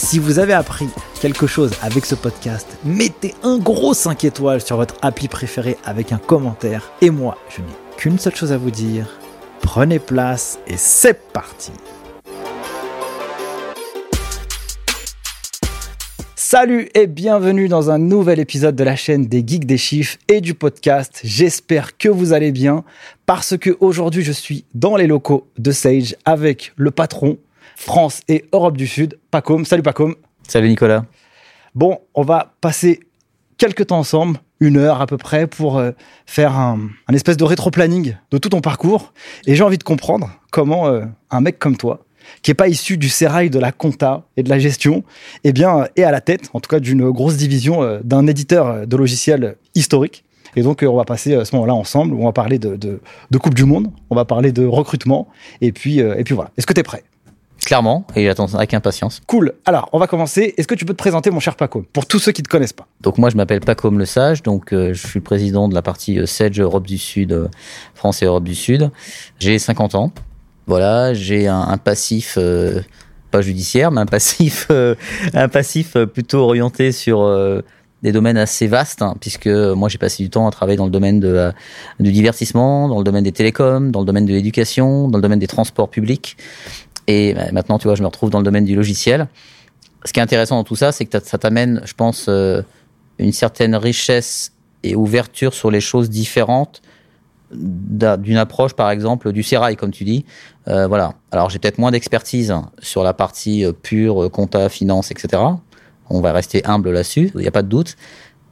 Si vous avez appris quelque chose avec ce podcast, mettez un gros 5 étoiles sur votre appli préféré avec un commentaire. Et moi, je n'ai qu'une seule chose à vous dire. Prenez place et c'est parti Salut et bienvenue dans un nouvel épisode de la chaîne des Geeks des Chiffres et du podcast. J'espère que vous allez bien parce que aujourd'hui je suis dans les locaux de Sage avec le patron France et Europe du Sud. Pacom, salut Pacom. Salut Nicolas. Bon, on va passer quelques temps ensemble, une heure à peu près, pour euh, faire un, espèce de rétro-planning de tout ton parcours. Et j'ai envie de comprendre comment euh, un mec comme toi, qui est pas issu du sérail de la compta et de la gestion, eh bien, est à la tête, en tout cas, d'une grosse division euh, d'un éditeur de logiciels historique. Et donc, on va passer ce moment-là ensemble, où on va parler de, de, Coupe du Monde, on va parler de recrutement, et puis, et puis voilà. Est-ce que tu es prêt? Clairement, et j'attends avec impatience. Cool. Alors, on va commencer. Est-ce que tu peux te présenter, mon cher Paco, pour tous ceux qui ne te connaissent pas? Donc, moi, je m'appelle Paco Le Sage. Donc, euh, je suis le président de la partie euh, Sedge Europe du Sud, euh, France et Europe du Sud. J'ai 50 ans. Voilà, j'ai un, passif, pas judiciaire, mais un passif, un passif plutôt orienté sur des domaines assez vastes, hein, puisque moi j'ai passé du temps à travailler dans le domaine de, du divertissement, dans le domaine des télécoms, dans le domaine de l'éducation, dans le domaine des transports publics. Et bah, maintenant, tu vois, je me retrouve dans le domaine du logiciel. Ce qui est intéressant dans tout ça, c'est que ça t'amène, je pense, euh, une certaine richesse et ouverture sur les choses différentes d'une approche, par exemple, du sérail, comme tu dis. Euh, voilà. Alors, j'ai peut-être moins d'expertise sur la partie euh, pure, compta, finance, etc. On va rester humble là-dessus, il n'y a pas de doute.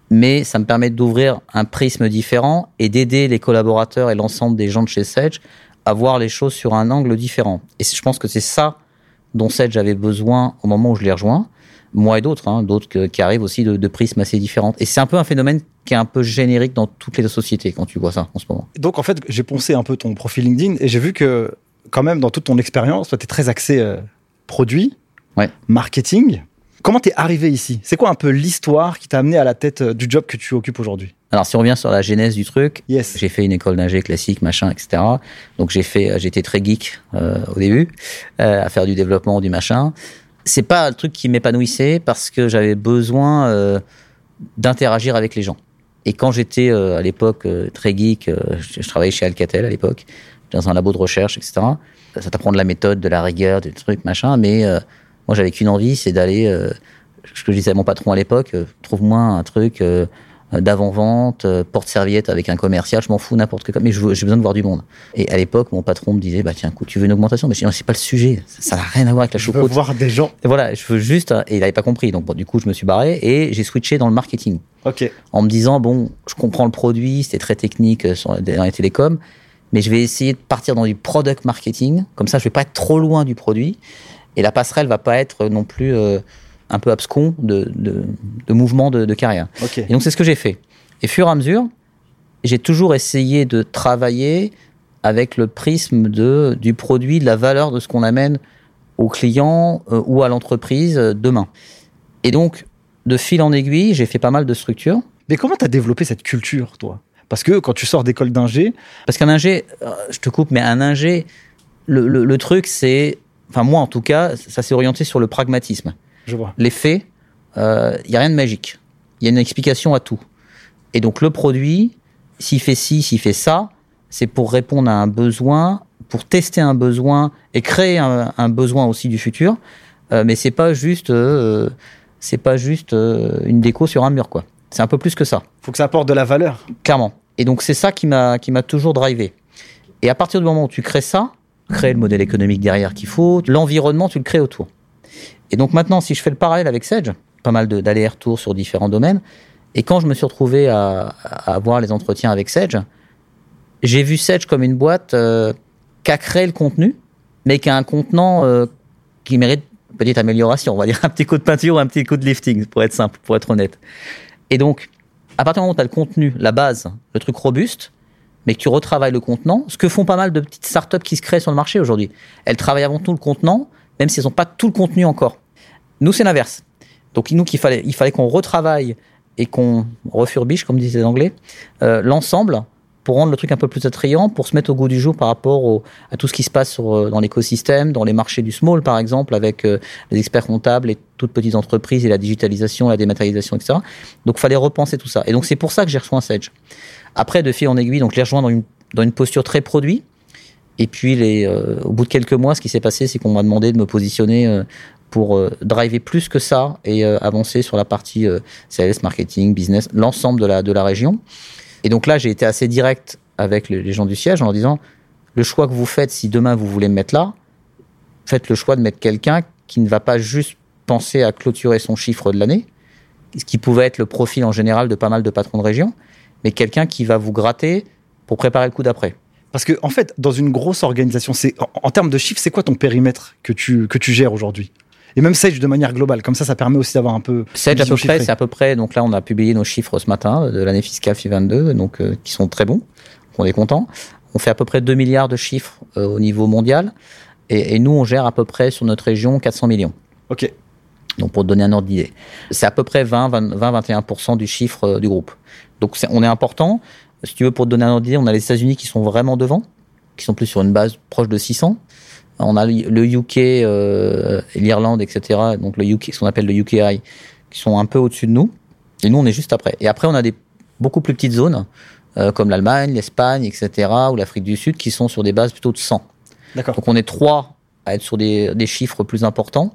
Mais ça me permet d'ouvrir un prisme différent et d'aider les collaborateurs et l'ensemble des gens de chez Sage à voir les choses sur un angle différent. Et je pense que c'est ça dont Sedge avait besoin au moment où je l'ai rejoint, moi et d'autres, hein, d'autres qui arrivent aussi de, prismes assez différents. Et c'est un peu un phénomène qui est un peu générique dans toutes les sociétés quand tu vois ça en ce moment. Donc en fait, j'ai poncé un peu ton profil LinkedIn et j'ai vu que quand même dans toute ton expérience, tu es très axé euh, produit, marketing. Comment t'es arrivé ici? C'est quoi un peu l'histoire qui t'a amené à la tête euh, du job que tu occupes aujourd'hui? Alors, si on revient sur la genèse du truc, yes. j'ai fait une école d'ingé classique, machin, etc. Donc, j'ai fait, j'étais très geek euh, au début, euh, à faire du développement, du machin. C'est pas le truc qui m'épanouissait parce que j'avais besoin euh, d'interagir avec les gens. Et quand j'étais euh, à l'époque euh, très geek, je, je, travaillais chez Alcatel à l'époque, dans un labo de recherche, etc. Ça t'apprend de la méthode, de la rigueur, des trucs, machin. Mais moi, j'avais qu'une envie, c'est d'aller. ce que je disais à mon patron à l'époque, trouve-moi un truc euh, d'avant-vente, euh, porte-serviette avec un commercial, je m'en fous n'importe quoi, mais j'ai besoin de voir du monde. Et à l'époque, mon patron me disait, bah tiens, écoute, tu veux une augmentation? Mais je dis, c'est pas le sujet, ça n'a rien à voir avec la choucroute. Je veux voir des gens. Et voilà, je veux juste, et il n'avait pas compris, donc bon, du coup, je me suis barré et j'ai switché dans le marketing. Ok. En me disant, bon, je comprends le produit, c'était très technique euh, dans les télécoms, mais je vais essayer de partir dans du product marketing, comme ça, je vais pas être trop loin du produit, et la passerelle va pas être non plus un peu abscon de, de, de mouvement de, de carrière. Okay. Et donc c'est ce que j'ai fait. Et fur et à mesure, j'ai toujours essayé de travailler avec le prisme de, du produit, de la valeur de ce qu'on amène au client euh, ou à l'entreprise euh, demain. Et donc, de fil en aiguille, j'ai fait pas mal de structures. Mais comment tu as développé cette culture, toi? Parce que quand tu sors d'école d'ingé... Parce qu'un ingé, euh, je te coupe, mais un ingé, le, le, le truc, c'est... Enfin, moi, en tout cas, ça s'est orienté sur le pragmatisme. Je vois. Les faits, il euh, n'y a rien de magique. Il y a une explication à tout. Et donc le produit, s'il fait ci, s'il fait ça, c'est pour répondre à un besoin, pour tester un besoin et créer un, un besoin aussi du futur. Euh, mais c'est pas juste, euh, c'est pas juste une déco sur un mur, quoi. C'est un peu plus que ça. Faut que ça apporte de la valeur. Clairement. Et donc c'est ça qui m'a qui m'a toujours drivé. Et à partir du moment où tu crées ça, créer le modèle économique derrière qu'il faut, l'environnement tu le crées autour. Et donc maintenant, si je fais le parallèle avec Sedge, pas mal d'allers-retours sur différents domaines, et quand je me suis retrouvé à, avoir les entretiens avec Sedge, j'ai vu Sedge comme une boîte euh, qui a créé le contenu, mais qui a un contenant euh, qui mérite une petite amélioration, on va dire un petit coup de peinture ou un petit coup de lifting, pour être simple, pour être honnête. Et donc, à partir du moment où tu as le contenu, la base, le truc robuste, mais que tu retravailles le contenant, ce que font pas mal de petites startups qui se créent sur le marché aujourd'hui. Elles travaillent avant tout le contenant, même si elles n'ont pas tout le contenu encore. Nous, c'est l'inverse. Donc, nous, fallait, il fallait qu'on retravaille et qu'on refurbiche, comme disaient les Anglais, euh, l'ensemble pour rendre le truc un peu plus attrayant, pour se mettre au goût du jour par rapport à tout ce qui se passe sur, euh, dans l'écosystème, dans les marchés du small par exemple, avec euh, les experts comptables, les toutes petites entreprises et la digitalisation, la dématérialisation, etc. Donc, il fallait repenser tout ça. Et donc, c'est pour ça que j'ai rejoint Sage. Après, de fil en aiguille, donc je l'ai rejoint dans une, dans une posture très produit. Et puis, les, euh, au bout de quelques mois, ce qui s'est passé, c'est qu'on m'a demandé de me positionner pour driver plus que ça et avancer sur la partie sales, marketing, business, l'ensemble de la, de la région. Et donc là, j'ai été assez direct avec les gens du siège en leur disant le choix que vous faites, si demain vous voulez me mettre là, faites le choix de mettre quelqu'un qui ne va pas juste penser à clôturer son chiffre de l'année, ce qui pouvait être le profil en général de pas mal de patrons de région, mais quelqu'un qui va vous gratter pour préparer le coup d'après. Parce que en fait, dans une grosse organisation, c'est en, en termes de chiffres, c'est quoi ton périmètre que tu que tu gères aujourd'hui? Et même Sage de manière globale. Comme ça, ça permet aussi d'avoir un peu. Sage à peu près, c'est à peu près. Donc là, on a publié nos chiffres ce matin de l'année fiscale FI 22, donc euh, qui sont très bons. On est content. On fait à peu près 2 milliards de chiffres euh, au niveau mondial, et, et, nous, on gère à peu près sur notre région 400 millions. Ok. Donc pour te donner un ordre d'idée, c'est à peu près 20-21% du chiffre euh, du groupe. Donc on est important. Si tu veux, pour te donner un ordre d'idée, on a les États-Unis qui sont vraiment devant, qui sont plus sur une base proche de 600. On a le UK, euh, l'Irlande, etc. Donc le UK, ce qu'on appelle le UKI, qui sont un peu au-dessus de nous. Et nous, on est juste après. Et après, on a des beaucoup plus petites zones, euh, comme l'Allemagne, l'Espagne, etc., ou l'Afrique du Sud, qui sont sur des bases plutôt de 100. D'accord. Donc on est trois à être sur des, des chiffres plus importants.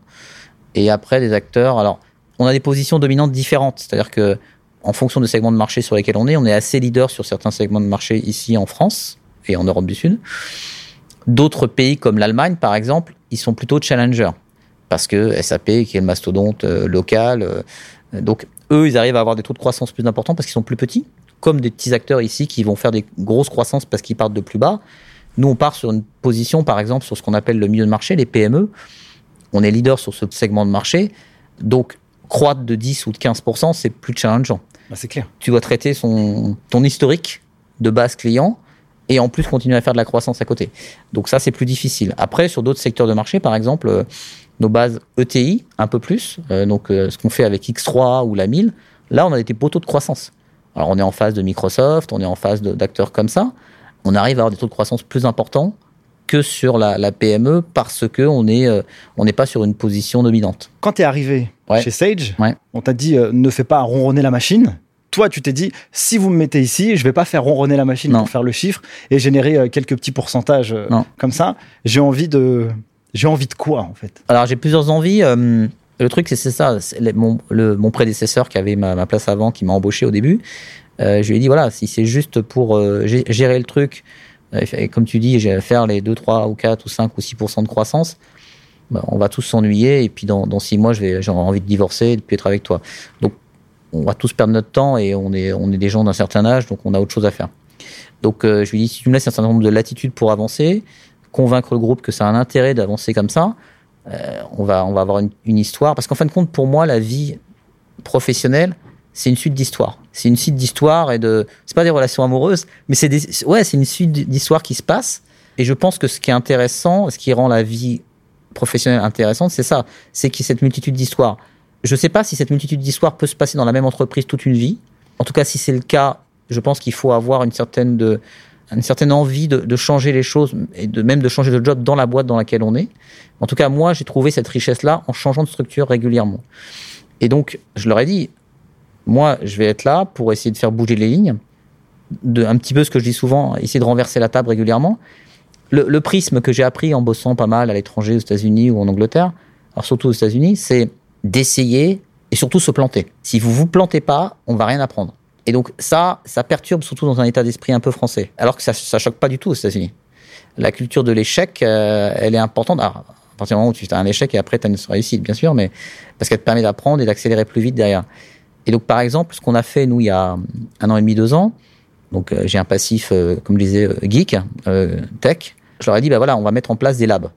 Et après, des acteurs. Alors, on a des positions dominantes différentes. C'est-à-dire que, en fonction des segments de marché sur lesquels on est, on est assez leader sur certains segments de marché ici en France et en Europe du Sud. D'autres pays comme l'Allemagne, par exemple, ils sont plutôt challengers. Parce que SAP, qui est le mastodonte euh, local, euh, donc eux, ils arrivent à avoir des taux de croissance plus importants parce qu'ils sont plus petits, comme des petits acteurs ici qui vont faire des grosses croissances parce qu'ils partent de plus bas. Nous, on part sur une position, par exemple, sur ce qu'on appelle le milieu de marché, les PME. On est leader sur ce segment de marché. Donc, croître de 10 ou de 15%, c'est plus challengeant. Bah, c'est clair. Tu dois traiter son, ton historique de base client et en plus continuer à faire de la croissance à côté. Donc ça, c'est plus difficile. Après, sur d'autres secteurs de marché, par exemple, euh, nos bases ETI, un peu plus, euh, donc euh, ce qu'on fait avec X3 ou la 1000, là, on a des taux de croissance. Alors, on est en phase de Microsoft, on est en phase d'acteurs comme ça. On arrive à avoir des taux de croissance plus importants que sur la, la PME parce que on est on n'est pas sur une position dominante. Quand tu es arrivé Ouais. chez Sage, Ouais. on t'a dit euh, ne fais pas ronronner la machine. Toi, tu t'es dit si vous me mettez ici, je vais pas faire ronronner la machine Non. pour faire le chiffre et générer euh, quelques petits pourcentages euh, comme ça. J'ai envie de j'ai envie de quoi en fait? Alors j'ai plusieurs envies. euh, le truc, c'est ça. le- mon, le- mon prédécesseur qui avait ma, ma place avant, qui m'a embauché au début, euh, je lui ai dit voilà, si c'est juste pour euh, gé- gérer le truc, euh, et comme tu dis, j'ai- faire les 2, 3 ou 4 ou 5 ou 6% de croissance, bah, on va tous s'ennuyer et puis dans, dans 6 mois, j'aurai envie de divorcer et de plus être avec toi. Donc on va tous perdre notre temps et on est, on est des gens d'un certain âge, donc on a autre chose à faire. Donc euh, je lui dit si tu me laisses un certain nombre de latitudes pour avancer, convaincre le groupe que ça a un intérêt d'avancer comme ça, euh, on va on va avoir une, une histoire parce qu'en fin de compte pour moi la vie professionnelle c'est une suite d'histoires c'est une suite d'histoires et de c'est pas des relations amoureuses mais c'est des ouais c'est une suite d'histoires qui se passent et je pense que ce qui est intéressant ce qui rend la vie professionnelle intéressante c'est ça c'est qu'il y a cette multitude d'histoires je sais pas si cette multitude d'histoires peut se passer dans la même entreprise toute une vie en tout cas si c'est le cas je pense qu'il faut avoir une certaine de une certaine envie de, changer les choses et de même de changer de job dans la boîte dans laquelle on est. En tout cas, moi, j'ai trouvé cette richesse-là en changeant de structure régulièrement. Et donc, je leur ai dit, moi, je vais être là pour essayer de faire bouger les lignes, de, un petit peu ce que je dis souvent, essayer de renverser la table régulièrement. Le, prisme que j'ai appris en bossant pas mal à l'étranger, aux États-Unis ou en Angleterre, alors surtout aux États-Unis, c'est d'essayer et surtout se planter. Si vous vous plantez pas, on va rien apprendre. Et donc ça, ça perturbe surtout dans un état d'esprit un peu français, alors que ça, ça choque pas du tout aux États-Unis. La culture de l'échec, euh, elle est importante. Alors, partir du moment où tu as un échec et après tu as une réussite, bien sûr, mais parce qu'elle te permet d'apprendre et d'accélérer plus vite derrière. Et donc, par exemple, ce qu'on a fait, nous, il y a un an et demi, deux ans, donc j'ai un passif, comme je disais, geek, tech, je leur ai dit, bah voilà, on va mettre en place des labs.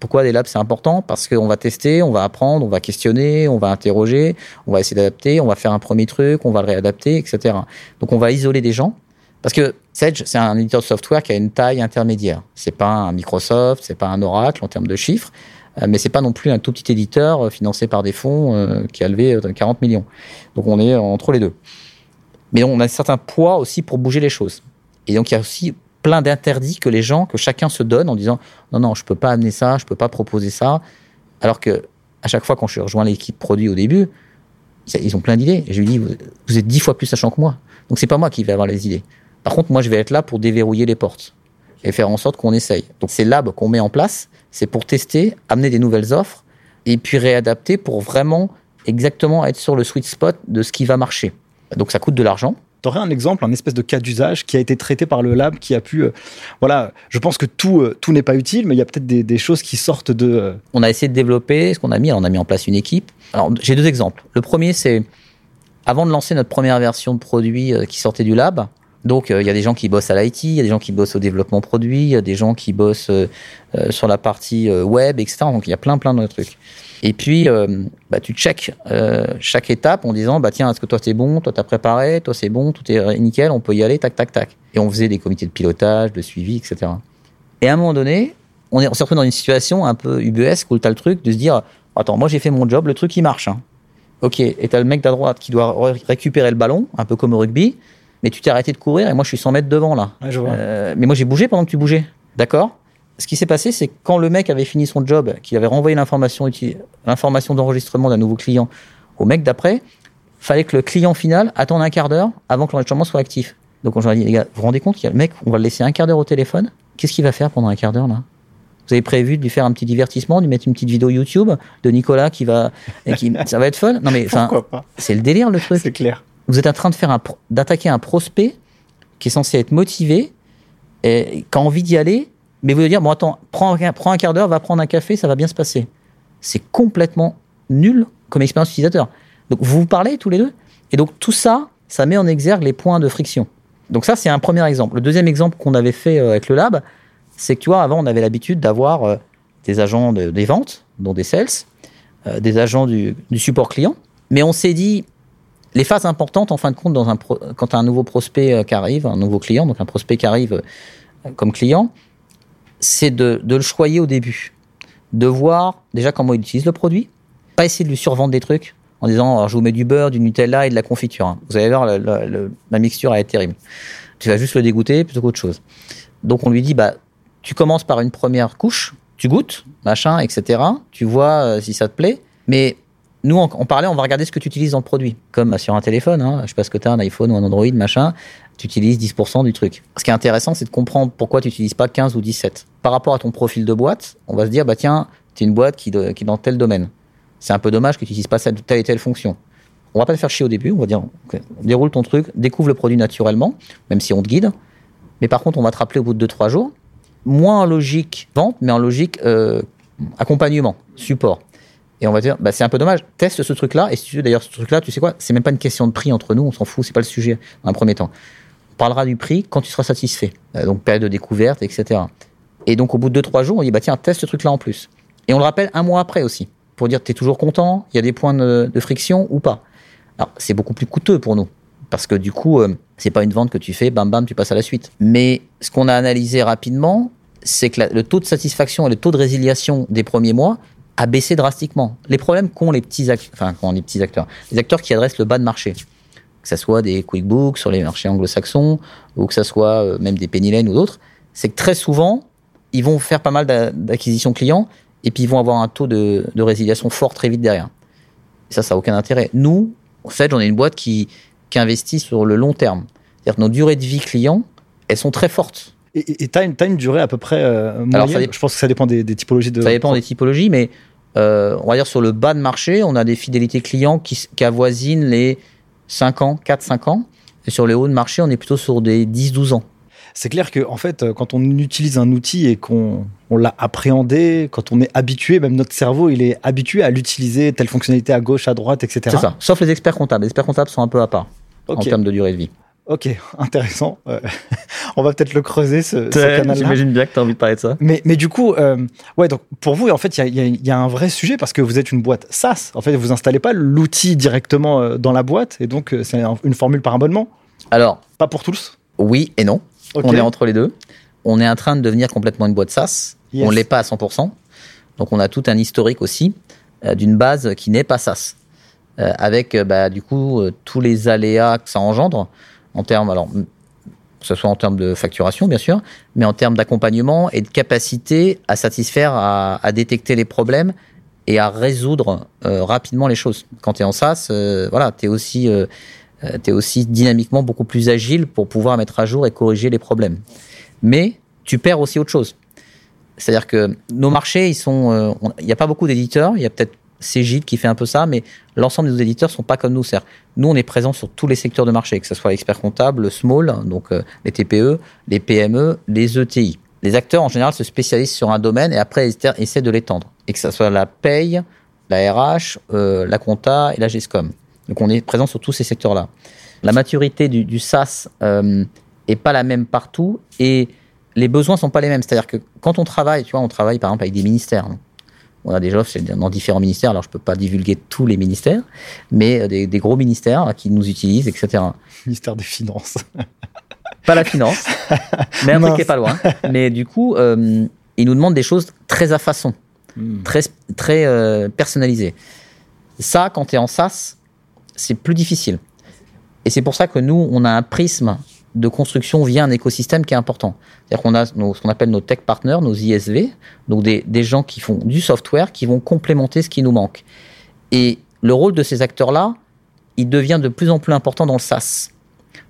Pourquoi des labs c'est important? Parce qu'on va tester, on va apprendre, on va questionner, on va interroger, on va essayer d'adapter, on va faire un premier truc, on va le réadapter, etc. Donc on va isoler des gens. Parce que Sage, c'est un éditeur de software qui a une taille intermédiaire. C'est pas un Microsoft, c'est pas un Oracle en termes de chiffres, euh, mais c'est pas non plus un tout petit éditeur euh, financé par des fonds euh, qui a levé 40 millions. Donc on est entre les deux. Mais on a un certain poids aussi pour bouger les choses. Et donc il y a aussi plein d'interdits que les gens, que chacun se donne en disant non, non, je peux pas amener ça, je peux pas proposer ça. Alors que à chaque fois, quand je rejoins l'équipe produit au début, ils ont plein d'idées. Je lui dis vous, êtes dix fois plus sachant que moi. Donc c'est pas moi qui vais avoir les idées. Par contre, moi, je vais être là pour déverrouiller les portes et faire en sorte qu'on essaye. Donc ces labs qu'on met en place, c'est pour tester, amener des nouvelles offres et puis réadapter pour vraiment exactement être sur le sweet spot de ce qui va marcher. Donc ça coûte de l'argent, tu aurais un exemple, un espèce de cas d'usage qui a été traité par le lab, qui a pu. Euh, voilà, je pense que tout, euh, tout n'est pas utile, mais il y a peut-être des, choses qui sortent de. Euh, on a essayé de développer ce qu'on a mis. on a mis en place une équipe. Alors, j'ai deux exemples. Le premier, c'est avant de lancer notre première version de produit qui sortait du lab. Donc, il y a des gens qui bossent à l'IT, il y a des gens qui bossent au développement produit, il y a des gens qui bossent sur la partie web, etc. Donc, il y a plein, plein de trucs. Et puis, euh, bah, tu check euh, chaque étape en disant, bah tiens, est-ce que toi c'est bon, toi t'as préparé, toi c'est bon, tout est nickel, on peut y aller, tac, tac, tac. Et on faisait des comités de pilotage, de suivi, etc. Et à un moment donné, on, s'est retrouvé dans une situation un peu UBS où t'as le truc de se dire, attends, moi j'ai fait mon job, le truc il marche. Hein. Ok, et t'as le mec d'à droite qui doit récupérer le ballon, un peu comme au rugby, mais tu t'es arrêté de courir et moi je suis 100 mètres devant là. Ouais, je vois. Euh, mais moi j'ai bougé pendant que tu bougeais. D'accord? Ce qui s'est passé, c'est que quand le mec avait fini son job, qu'il avait renvoyé l'information, l'information d'enregistrement d'un nouveau client au mec d'après, fallait que le client final attende un quart d'heure avant que l'enregistrement soit actif. Donc on leur a dit, les gars, vous vous rendez compte qu'il y a le mec, on va le laisser un quart d'heure au téléphone. Qu'est-ce qu'il va faire pendant un quart d'heure là? Vous avez prévu de lui faire un petit divertissement, de lui mettre une petite vidéo YouTube de Nicolas qui va, qui, ça va être fun? Non mais c'est le délire le truc. C'est clair. Vous êtes en train de faire d'attaquer un prospect qui est censé être motivé et qui a envie d'y aller mais vous allez dire, bon, attends, prends, un quart d'heure, va prendre un café, ça va bien se passer. C'est complètement nul comme expérience utilisateur. Donc, vous vous parlez tous les deux. Et donc, tout ça, ça met en exergue les points de friction. Donc, ça, c'est un premier exemple. Le deuxième exemple qu'on avait fait euh, avec le lab, c'est que, tu vois, avant, on avait l'habitude d'avoir euh, des agents des ventes, dont des sales, euh, des agents du, support client. Mais on s'est dit, les phases importantes, en fin de compte, dans un quand un nouveau prospect qui arrive, un nouveau client, donc un prospect qui arrive comme client, c'est de, le choyer au début. De voir déjà comment il utilise le produit. Pas essayer de lui survendre des trucs en disant alors, je vous mets du beurre, du Nutella et de la confiture. Hein. Vous allez voir, la, mixture est terrible. Tu vas juste le dégoûter plutôt qu'autre chose. Donc on lui dit bah tu commences par une première couche, tu goûtes, machin, etc. Tu vois euh, si ça te plaît. Mais nous, on, parlait, on va regarder ce que tu utilises dans le produit. Comme sur un téléphone, hein. je sais pas ce que tu as, un iPhone ou un Android, machin tu utilises 10% du truc. Ce qui est intéressant, c'est de comprendre pourquoi tu n'utilises pas 15 ou 17. Par rapport à ton profil de boîte, on va se dire, bah tiens, tu es une boîte qui, est dans tel domaine. C'est un peu dommage que tu n'utilises pas telle et telle fonction. On va pas te faire chier au début, on va dire, déroule ton truc, découvre le produit naturellement, même si on te guide. Mais par contre, on va te rappeler au bout de 2-3 jours, moins en logique vente, mais en logique euh, accompagnement, support. Et on va dire, bah, c'est un peu dommage, teste ce truc-là, et si tu veux d'ailleurs ce truc-là, tu sais quoi, c'est même pas une question de prix entre nous, on s'en fout, c'est pas le sujet dans un premier temps parlera du prix quand tu seras satisfait. Euh, donc période de découverte, etc. Et donc au bout de 2-3 jours, on dit bah tiens, teste ce truc-là en plus. Et on le rappelle un mois après aussi, pour dire tu es toujours content, il y a des points de, friction ou pas. Alors c'est beaucoup plus coûteux pour nous, parce que du coup, euh, c'est pas une vente que tu fais, bam bam, tu passes à la suite. Mais ce qu'on a analysé rapidement, c'est que le taux de satisfaction et le taux de résiliation des premiers mois a baissé drastiquement. Les problèmes qu'ont les petits, enfin, qu'ont les petits acteurs, les acteurs qui adressent le bas de marché que ce soit des QuickBooks sur les marchés anglo-saxons, ou que ce soit euh, même des Penny Lane ou d'autres, c'est que très souvent, ils vont faire pas mal d'acquisitions clients, et puis ils vont avoir un taux de, résiliation fort très vite derrière. Et ça, ça n'a aucun intérêt. Nous, en fait, on est une boîte qui, qui investit sur le long terme. C'est-à-dire que nos durées de vie clients, elles sont très fortes. Et tu as, une durée à peu près euh, moyenne? Je pense que ça dépend des, typologies de... Ça dépend des typologies, mais euh, on va dire sur le bas de marché, on a des fidélités clients qui, qui avoisinent les 5 ans, 4-5 ans. Et sur les hauts de marché, on est plutôt sur des 10-12 ans. c'est clair que en fait, euh, quand on utilise un outil et qu'on on l'a appréhendé, quand on est habitué, même notre cerveau, il est habitué à l'utiliser, telle fonctionnalité à gauche, à droite, etc. C'est ça. Sauf les experts comptables. Les experts comptables sont un peu à part en termes de durée de vie. Ok, intéressant. on va peut-être le creuser, ce, ce canal-là. J'imagine bien que tu as envie de parler de ça. Mais, mais du coup, euh, ouais, donc pour vous, en fait, il y a, y a, un vrai sujet parce que vous êtes une boîte SaaS. En fait, vous installez pas l'outil directement euh, dans la boîte et donc euh, c'est une formule par abonnement. Alors, pas pour tous. Oui et non. On est entre les deux. On est en train de devenir complètement une boîte SaaS. On On l'est pas à 100%. Donc, on a tout un historique aussi d'une base qui n'est pas SaaS. avec bah, du coup tous les aléas que ça engendre en termes, alors, que ce soit en termes de facturation, bien sûr, mais en termes d'accompagnement et de capacité à satisfaire, à, détecter les problèmes et à résoudre euh, rapidement les choses. Quand tu es en SaaS, euh, voilà, tu es aussi euh, es aussi dynamiquement beaucoup plus agile pour pouvoir mettre à jour et corriger les problèmes. Mais tu perds aussi autre chose. C'est-à-dire que nos marchés, ils sont, il n'y a pas beaucoup d'éditeurs, il y a peut-être c'est Gilles qui fait un peu ça, mais l'ensemble des éditeurs sont pas comme nous. Nous, on est présent sur tous les secteurs de marché, que ce soit l'expert comptable, le small, donc euh, les TPE, les PME, les ETI. Les acteurs, en général, se spécialisent sur un domaine et après, essaient de l'étendre. Et que ce soit la paye, la RH, euh, la compta et la GESCOM. Donc, on est présent sur tous ces secteurs-là. La maturité du, du SaaS euh, est pas la même partout et les besoins sont pas les mêmes. C'est-à-dire que quand on travaille, tu vois, on travaille par exemple avec des ministères. On a des offres dans différents ministères. Alors, je ne peux pas divulguer tous les ministères, mais euh, des, gros ministères qui nous utilisent, etc. Ministère des Finances. Pas la finance, mais un truc qui pas loin. Mais du coup, euh, ils nous demandent des choses très à façon, hmm. très, très euh, personnalisées. Ça, quand tu es en SaaS, c'est plus difficile. Et c'est pour ça que nous, on a un prisme de construction via un écosystème qui est important. C'est-à-dire qu'on a ce qu'on appelle nos tech partners, nos ISV, donc des, gens qui font du software, qui vont complémenter ce qui nous manque. Et le rôle de ces acteurs-là, il devient de plus en plus important dans le SaaS.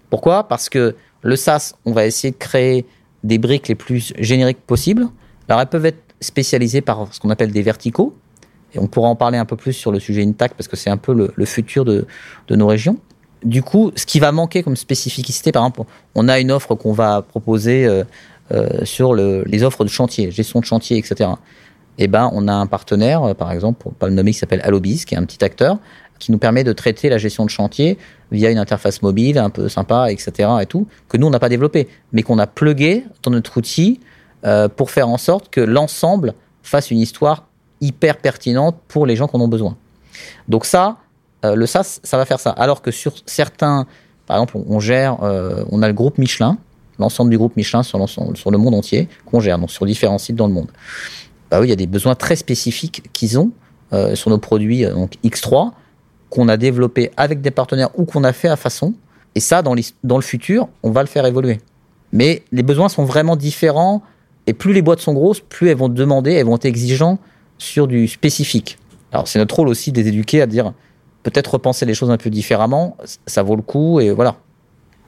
Pourquoi? Parce que le SaaS, on va essayer de créer des briques les plus génériques possibles. Alors elles peuvent être spécialisées par ce qu'on appelle des verticaux, et on pourra en parler un peu plus sur le sujet Intact parce que c'est un peu le, futur de nos régions du coup, ce qui va manquer comme spécificité, par exemple, on a une offre qu'on va proposer euh, euh, sur les offres de chantier, gestion de chantier, etc. Eh ben, on a un partenaire, euh, par exemple, pour pas le nommer, qui s'appelle Allobis, qui est un petit acteur, qui nous permet de traiter la gestion de chantier via une interface mobile un peu sympa, etc. et tout, que nous on n'a pas développé, mais qu'on a plugué dans notre outil pour faire en sorte que l'ensemble fasse une histoire hyper pertinente pour les gens qui en besoin. Donc ça, euh, le SaaS, ça va faire ça. Alors que sur certains, par exemple, on gère, euh, on a le groupe Michelin, l'ensemble du groupe Michelin sur, sur le monde entier, qu'on gère, donc sur différents sites dans le monde. Bah oui, il y a des besoins très spécifiques qu'ils ont euh, sur nos produits donc X3 qu'on a développé avec des partenaires ou qu'on a fait à façon. Et ça, dans, dans le futur, on va le faire évoluer. Mais les besoins sont vraiment différents. Et plus les boîtes sont grosses, plus elles vont demander, elles vont être exigeantes sur du spécifique. Alors c'est notre rôle aussi de les éduquer à dire peut-être repenser les choses un peu différemment, ça vaut le coup et voilà.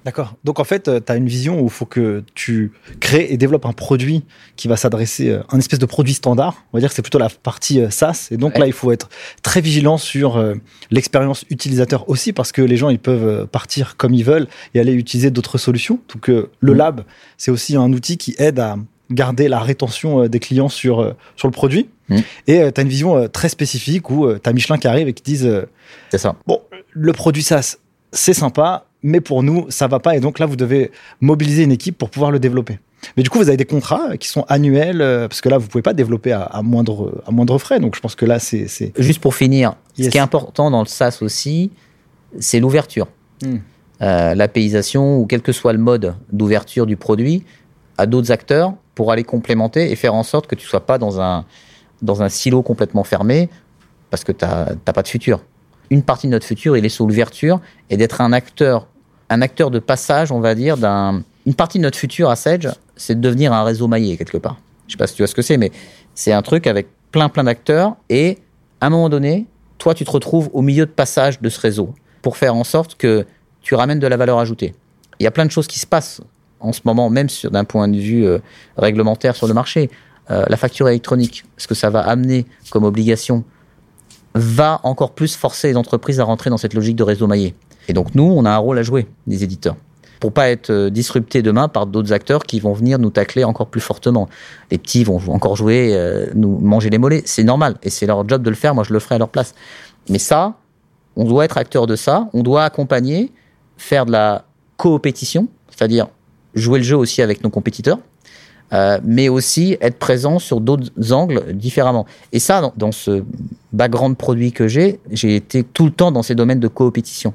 D'accord. Donc en fait, euh, tu as une vision où il faut que tu crées et développes un produit qui va s'adresser à euh, un espèce de produit standard. On va dire que c'est plutôt la partie euh, SaaS. Et donc là, il faut être très vigilant sur l'expérience utilisateur aussi parce que les gens, ils peuvent partir comme ils veulent et aller utiliser d'autres solutions. Donc le mmh. lab, c'est aussi un outil qui aide à garder la rétention des clients sur, sur le produit. Mmh. Et tu as une vision très spécifique où tu as Michelin qui arrive et qui disent C'est ça. Bon, le produit SaaS, c'est sympa, mais pour nous, ça va pas. Et donc là, vous devez mobiliser une équipe pour pouvoir le développer. Mais du coup, vous avez des contrats qui sont annuels, euh, parce que là, vous pouvez pas développer à, moindre, à moindre frais. Donc je pense que là, c'est. Juste pour finir, ce qui est important dans le SaaS aussi, c'est l'ouverture. Hmm. Euh, L'apéisation, ou quel que soit le mode d'ouverture du produit, à d'autres acteurs pour aller complémenter et faire en sorte que tu sois pas dans un, dans un silo complètement fermé, parce que tu n'as pas de futur. Une partie de notre futur, il est sur l'ouverture et d'être un acteur un acteur de passage, on va dire, d'un. Une partie de notre futur à Sedge, c'est de devenir un réseau maillé quelque part. Je sais pas si tu vois ce que c'est, mais c'est un truc avec plein plein d'acteurs et à un moment donné, toi, tu te retrouves au milieu de passage de ce réseau pour faire en sorte que tu ramènes de la valeur ajoutée. Il y a plein de choses qui se passent en ce moment, même d'un point de vue euh, réglementaire sur le marché. Euh, la facture électronique, ce que ça va amener comme obligation, va encore plus forcer les entreprises à rentrer dans cette logique de réseau maillé? Et donc nous, on a un rôle à jouer, des éditeurs. pour pas être euh, disrupté demain par d'autres acteurs qui vont venir nous tacler encore plus fortement. Les petits vont encore jouer, nous manger les mollets, c'est normal et c'est leur job de le faire. Moi, je le ferai à leur place. Mais ça, on doit être acteur de ça. On doit accompagner, faire de la coopétition, c'est-à-dire jouer le jeu aussi avec nos compétiteurs. Euh, mais aussi être présent sur d'autres angles différemment. Et ça, dans, ce background produit que j'ai, j'ai été tout le temps dans ces domaines de coopétition.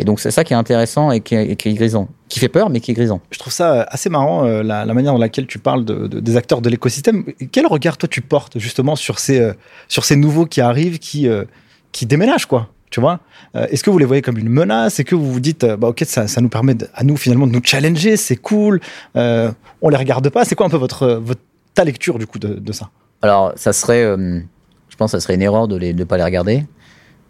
Et donc c'est ça qui est intéressant et qui est, grisant, qui fait peur mais qui est grisant. Je trouve ça assez marrant euh, la, manière dans laquelle tu parles de, de, des acteurs de l'écosystème. Quel regard toi tu portes justement sur ces euh, nouveaux qui arrivent, qui qui déménagent quoi? Tu vois Est-ce que vous les voyez comme une menace? Est-ce que vous vous dites, bah ok, ça, nous permet à nous finalement de nous challenger, c'est cool, euh, on les regarde pas C'est quoi un peu votre, votre ta lecture du coup de, ça? Alors ça serait, euh, je pense, que ça serait une erreur de ne pas les regarder.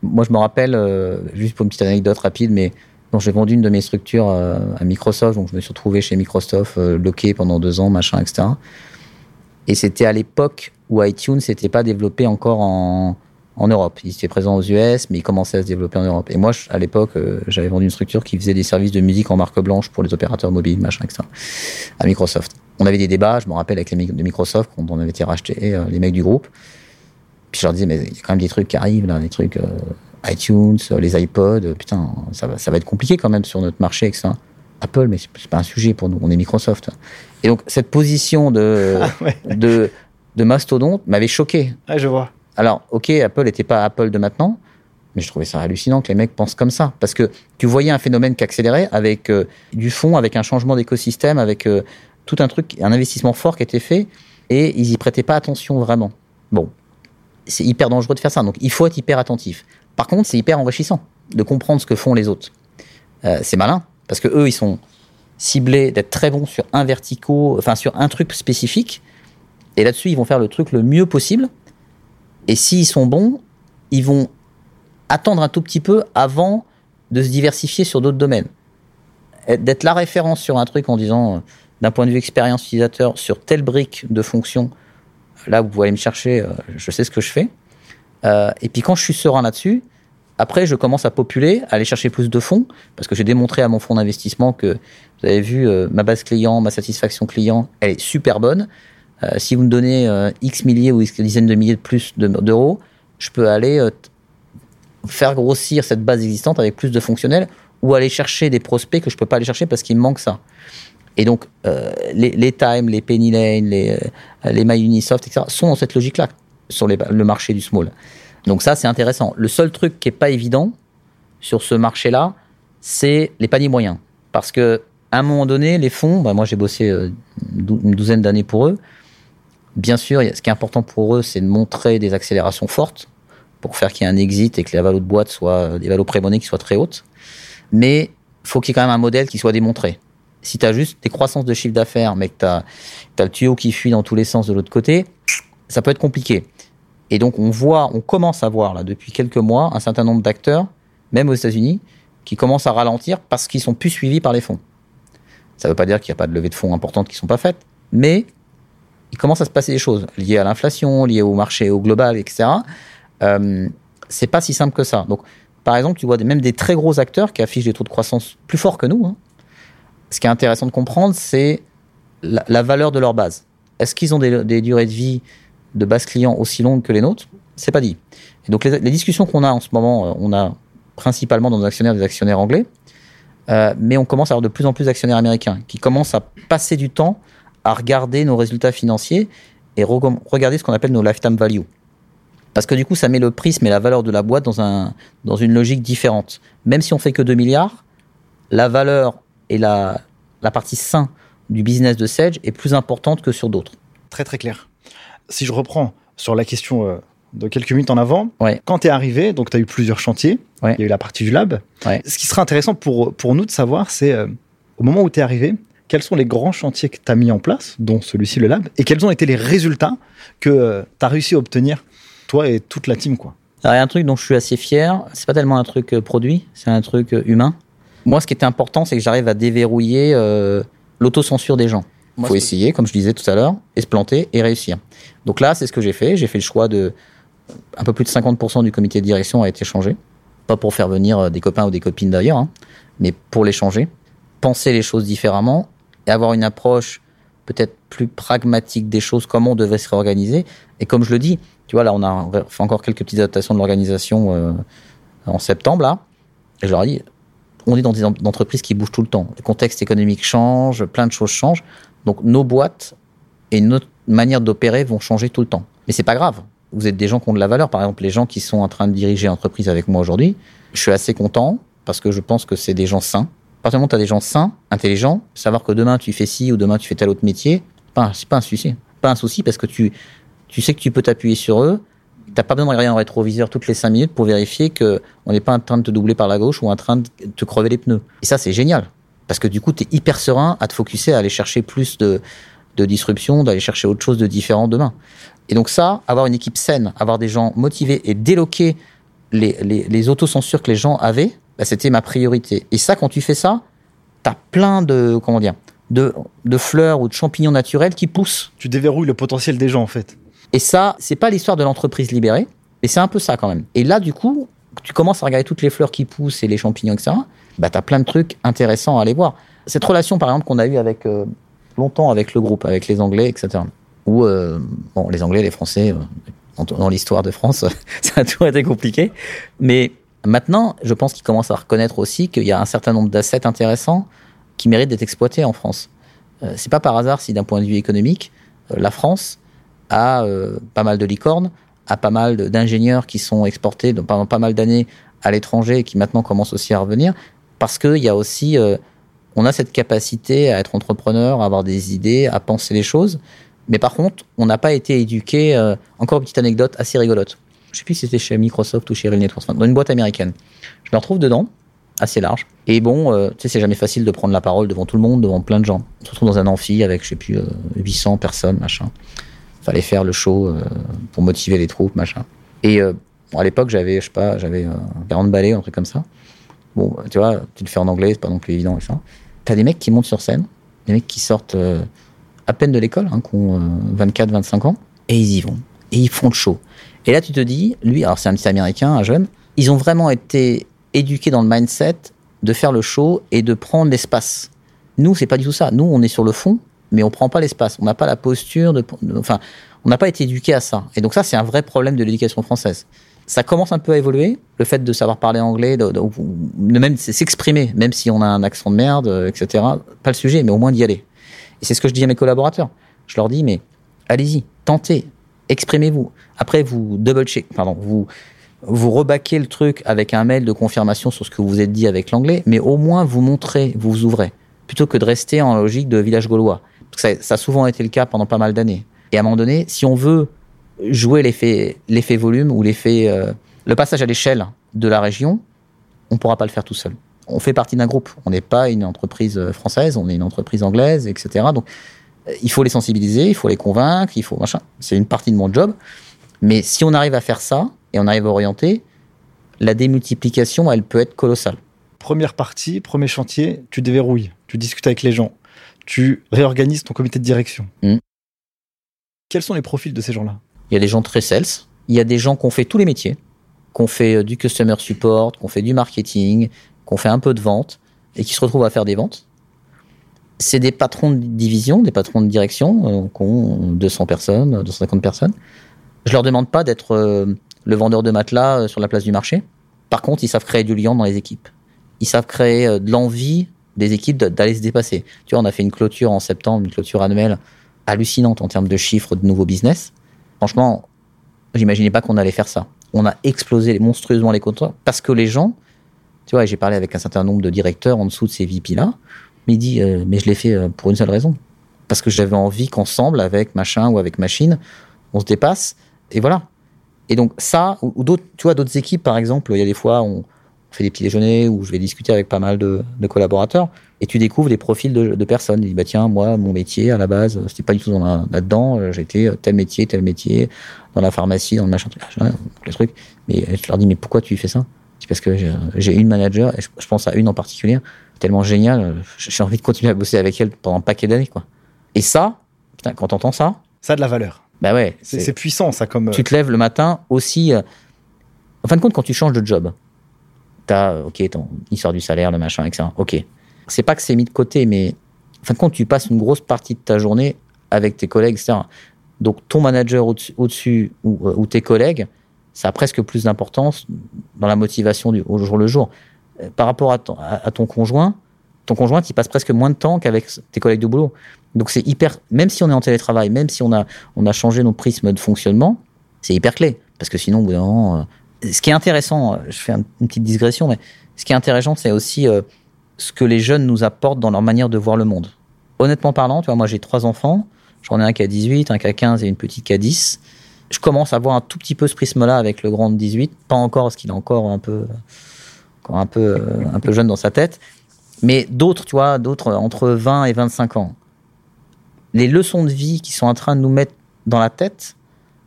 Moi, je me rappelle, euh, juste pour une petite anecdote rapide, mais donc j'ai vendu une de mes structures euh, à Microsoft, donc je me suis retrouvé chez Microsoft, euh, bloqué pendant deux ans, machin, etc. Et c'était à l'époque où iTunes n'était pas développé encore en, en Europe. Il était présent aux US, mais il commençait à se développer en Europe. Et moi, je, à l'époque, euh, j'avais vendu une structure qui faisait des services de musique en marque blanche pour les opérateurs mobiles, machin, etc. à Microsoft. On avait des débats, je me rappelle, avec les mecs de Microsoft, quand on avait été racheté, euh, les mecs du groupe. Puis je leur disais, mais il y a quand même des trucs qui arrivent, là, des trucs euh, iTunes, les iPods, putain, ça va, ça va être compliqué quand même sur notre marché, etc. Apple, mais c'est pas un sujet pour nous, on est Microsoft. Et donc, cette position de, ah ouais. de, de mastodonte m'avait choqué. Ah, je vois. Alors, ok, Apple n'était pas Apple de maintenant, mais je trouvais ça hallucinant que les mecs pensent comme ça. Parce que tu voyais un phénomène qui accélérait avec euh, du fond, avec un changement d'écosystème, avec euh, tout un truc, un investissement fort qui était fait, et ils y prêtaient pas attention vraiment. Bon, c'est hyper dangereux de faire ça, donc il faut être hyper attentif. Par contre, c'est hyper enrichissant de comprendre ce que font les autres. Euh, c'est malin, parce que eux, ils sont ciblés d'être très bons sur un verticaux, enfin sur un truc spécifique, et là-dessus, ils vont faire le truc le mieux possible. Et s'ils sont bons, ils vont attendre un tout petit peu avant de se diversifier sur d'autres domaines. D'être la référence sur un truc en disant, d'un point de vue expérience utilisateur, sur telle brique de fonction, là vous pouvez me chercher, je sais ce que je fais. Euh, et puis quand je suis serein là-dessus, après je commence à populer, à aller chercher plus de fonds, parce que j'ai démontré à mon fonds d'investissement que, vous avez vu, euh, ma base client, ma satisfaction client, elle est super bonne. Euh, si vous me donnez euh, X milliers ou X dizaines de milliers de plus d'euros, de, je peux aller euh, faire grossir cette base existante avec plus de fonctionnels ou aller chercher des prospects que je peux pas aller chercher parce qu'il me manque ça. Et donc, les, les Time, les Penny Lane, les, les MyUnisoft, etc., sont dans cette logique-là sur le marché du small. Donc ça, c'est intéressant. Le seul truc qui est pas évident sur ce marché-là, c'est les paniers moyens. Parce que à un moment donné, les fonds, bah moi j'ai bossé une douzaine d'années pour eux, Bien sûr, ce qui est important pour eux, c'est de montrer des accélérations fortes pour faire qu'il y ait un exit et que les valos de boîte soient, des valos pré-monnaie qui soient très hautes. Mais faut qu'il y ait quand même un modèle qui soit démontré. Si tu as juste des croissances de chiffre d'affaires, mais que tu as, as, le tuyau qui fuit dans tous les sens de l'autre côté, ça peut être compliqué. Et donc, on voit, on commence à voir, là, depuis quelques mois, un certain nombre d'acteurs, même aux États-Unis, qui commencent à ralentir parce qu'ils sont plus suivis par les fonds. Ça ne veut pas dire qu'il n'y a pas de levée de fonds importantes qui ne sont pas faites, mais il commence à se passer des choses liées à l'inflation, liées au marché au global, etc. Euh, c'est pas si simple que ça. Donc, par exemple, tu vois même des très gros acteurs qui affichent des taux de croissance plus forts que nous. Hein. Ce qui est intéressant de comprendre, c'est la, valeur de leur base. Est-ce qu'ils ont des, durées de vie de base client aussi longues que les nôtres? C'est pas dit. Donc, les, les discussions qu'on a en ce moment, euh, on a principalement dans nos actionnaires des actionnaires anglais, euh, mais on commence à avoir de plus en plus d'actionnaires américains qui commencent à passer du temps à regarder nos résultats financiers et re regarder ce qu'on appelle nos lifetime value. Parce que du coup, ça met le prisme et la valeur de la boîte dans, un, dans une logique différente. Même si on fait que 2 milliards, la valeur et la, la partie sain du business de Sedge est plus importante que sur d'autres. Très très clair. Si je reprends sur la question euh, de quelques minutes en avant, ouais. quand tu es arrivé, donc tu as eu plusieurs chantiers, ouais. il y a eu la partie du lab. Ouais. Ce qui serait intéressant pour, pour nous de savoir, c'est euh, au moment où tu es arrivé, quels sont les grands chantiers que tu as mis en place, dont celui-ci, le lab, et quels ont été les résultats que euh, tu as réussi à obtenir, toi et toute la team quoi? Alors, il y a un truc dont je suis assez fier, c'est pas tellement un truc euh, produit, c'est un truc euh, humain. Moi, ce qui était important, c'est que j'arrive à déverrouiller euh, l'autocensure des gens. Il faut essayer, comme je disais tout à l'heure, et se planter et réussir. Donc là, c'est ce que j'ai fait. J'ai fait le choix de un peu plus de 50% du comité de direction a été changé. Pas pour faire venir des copains ou des copines d'ailleurs, hein, mais pour les changer penser les choses différemment et avoir une approche peut-être plus pragmatique des choses, comment on devait se réorganiser. Et comme je le dis, tu vois, là, on a fait encore quelques petites adaptations de l'organisation euh, en septembre, là. Et je leur ai dit, on est dans des entreprises qui bougent tout le temps. Le contexte économique change, plein de choses changent. Donc, nos boîtes et notre manière d'opérer vont changer tout le temps. Mais c'est pas grave. Vous êtes des gens qui ont de la valeur. Par exemple, les gens qui sont en train de diriger l'entreprise avec moi aujourd'hui, je suis assez content parce que je pense que c'est des gens sains. À partir du moment où tu as des gens sains, intelligents, savoir que demain tu fais ci ou demain tu fais tel autre métier, c'est pas un souci. Pas un souci parce que tu, tu sais que tu peux t'appuyer sur eux. T'as pas besoin de regarder en rétroviseur toutes les cinq minutes pour vérifier que on n'est pas en train de te doubler par la gauche ou en train de te crever les pneus. Et ça, c'est génial. Parce que du coup, tu es hyper serein à te focuser à aller chercher plus de, de disruption, d'aller chercher autre chose de différent demain. Et donc ça, avoir une équipe saine, avoir des gens motivés et déloquer les, les, les autocensures que les gens avaient, bah, c'était ma priorité. Et ça, quand tu fais ça, tu as plein de, comment dire, de, de fleurs ou de champignons naturels qui poussent. Tu déverrouilles le potentiel des gens, en fait. Et ça, c'est pas l'histoire de l'entreprise libérée, mais c'est un peu ça quand même. Et là, du coup, tu commences à regarder toutes les fleurs qui poussent et les champignons, etc. Bah, tu as plein de trucs intéressants à aller voir. Cette relation, par exemple, qu'on a eue avec, euh, longtemps avec le groupe, avec les Anglais, etc. Ou, euh, bon, les Anglais, les Français, euh, dans l'histoire de France, ça a toujours été compliqué. Mais maintenant, je pense qu'ils commencent à reconnaître aussi qu'il y a un certain nombre d'assets intéressants qui méritent d'être exploités en France. Euh, c'est pas par hasard si d'un point de vue économique, euh, la France a euh, pas mal de licornes, a pas mal d'ingénieurs qui sont exportés pendant pas mal d'années à l'étranger et qui maintenant commencent aussi à revenir, parce qu'il y a aussi, on a cette capacité à être entrepreneur, à avoir des idées, à penser les choses, mais par contre, on n'a pas été éduqué. encore une petite anecdote assez rigolote. Je sais plus si c'était chez Microsoft ou chez Real Networks, dans une boîte américaine. Je me retrouve dedans assez large. Et bon, euh, tu sais, c'est jamais facile de prendre la parole devant tout le monde, devant plein de gens. On se retrouve dans un amphi avec, je sais plus, 800 euh, personnes, machin. Fallait faire le show euh, pour motiver les troupes, machin. Et à l'époque, j'avais, je sais pas, j'avais 40 balais, un truc comme ça. Bon, tu vois, tu le fais en anglais, c'est pas non plus évident et ça. T'as des mecs qui montent sur scène, des mecs qui sortent à peine de l'école, hein, qui ont 24, 25 ans, et ils y vont. Et ils font le show. Et là, tu te dis, lui, alors c'est un petit américain, un jeune, ils ont vraiment été éduqué dans le mindset de faire le show et de prendre l'espace. Nous, c'est pas du tout ça. Nous, on est sur le fond, mais on prend pas l'espace. On n'a pas la posture enfin, on n'a pas été éduqué à ça. Et donc ça, c'est un vrai problème de l'éducation française. Ça commence un peu à évoluer, le fait de savoir parler anglais, de, de, même s'exprimer, même si on a un accent de merde, etc. Pas le sujet, mais au moins d'y aller. Et c'est ce que je dis à mes collaborateurs. Je leur dis, mais allez-y, tentez, exprimez-vous. Après, vous double check, pardon, vous vous rebaquez le truc avec un mail de confirmation sur ce que vous vous êtes dit avec l'anglais, mais au moins vous montrez, vous vous ouvrez, plutôt que de rester en logique de village gaulois. Ça, ça, a souvent été le cas pendant pas mal d'années. Et à un moment donné, si on veut jouer l'effet, l'effet volume ou l'effet, euh, le passage à l'échelle de la région, on pourra pas le faire tout seul. On fait partie d'un groupe. On n'est pas une entreprise française, on est une entreprise anglaise, etc. Donc, euh, il faut les sensibiliser, il faut les convaincre, il faut machin. C'est une partie de mon job. Mais si on arrive à faire ça, et on arrive à orienter, la démultiplication, elle peut être colossale. Première partie, premier chantier, tu déverrouilles, tu discutes avec les gens, tu réorganises ton comité de direction. Hmm. Quels sont les profils de ces gens-là? Il y a des gens très sales, il y a des gens qui ont fait tous les métiers, qui ont fait euh, du customer support, qui ont fait du marketing, qui ont fait un peu de vente et qui se retrouvent à faire des ventes. C'est des patrons de division, des patrons de direction, euh, qui ont 200 personnes, 250 personnes. Je leur demande pas d'être euh, le vendeur de matelas euh, sur la place du marché. Par contre, ils savent créer du lien dans les équipes. Ils savent créer euh, de l'envie des équipes d'aller se dépasser. Tu vois, on a fait une clôture en septembre, une clôture annuelle hallucinante en termes de chiffres de nouveaux business. Franchement, j'imaginais pas qu'on allait faire ça. On a explosé monstrueusement les contrats parce que les gens, tu vois, j'ai parlé avec un certain nombre de directeurs en dessous de ces VP là, mais dit, euh, mais je l'ai fait pour une seule raison, parce que j'avais envie qu'ensemble, avec machin ou avec machine, on se dépasse. Et voilà. Et donc ça, ou, d'autres, tu vois, d'autres équipes, par exemple, il y a des fois, on, fait des petits déjeuners où je vais discuter avec pas mal de, collaborateurs et tu découvres des profils de, personnes. Tu dis, bah tiens, moi, mon métier, à la base, c'était pas du tout dans là-dedans. Euh, j'étais tel métier, tel métier, dans la pharmacie, dans le machin, les trucs. Mais je leur dis, mais pourquoi tu fais ça? Parce que j'ai une manager, et je, pense à une en particulier, tellement géniale, j'ai envie de continuer à bosser avec elle pendant un paquet d'années, quoi. Et ça, putain, quand t'entends ça... Ça a de la valeur. Bah ouais. C'est puissant, ça, comme. Tu te lèves le matin aussi. Euh, en fin de compte, quand tu changes de job, t'as, ok, ton histoire du salaire, le machin, etc. Ok. c'est pas que c'est mis de côté, mais en fin de compte, tu passes une grosse partie de ta journée avec tes collègues, etc. Donc ton manager au-dessus, ou, ou, tes collègues, ça a presque plus d'importance dans la motivation au jour le jour. Par rapport à ton, conjoint, ton conjoint, il passe presque moins de temps qu'avec tes collègues de boulot. Donc c'est hyper, même si on est en télétravail, même si on a, on a changé nos prismes de fonctionnement, c'est hyper clé. Parce que sinon, au euh, ce qui est intéressant, euh, je fais une petite digression, mais ce qui est intéressant, c'est aussi euh, ce que les jeunes nous apportent dans leur manière de voir le monde. Honnêtement parlant, tu vois, moi j'ai trois enfants, j'en ai un qui a 18, un qui a 15 et une petite qui a 10. Je commence à voir un tout petit peu ce prisme-là avec le grand de 18, pas encore parce qu'il est encore un peu, un peu, un peu jeune dans sa tête, mais d'autres, tu vois, d'autres entre 20 et 25 ans. Les leçons de vie qui sont en train de nous mettre dans la tête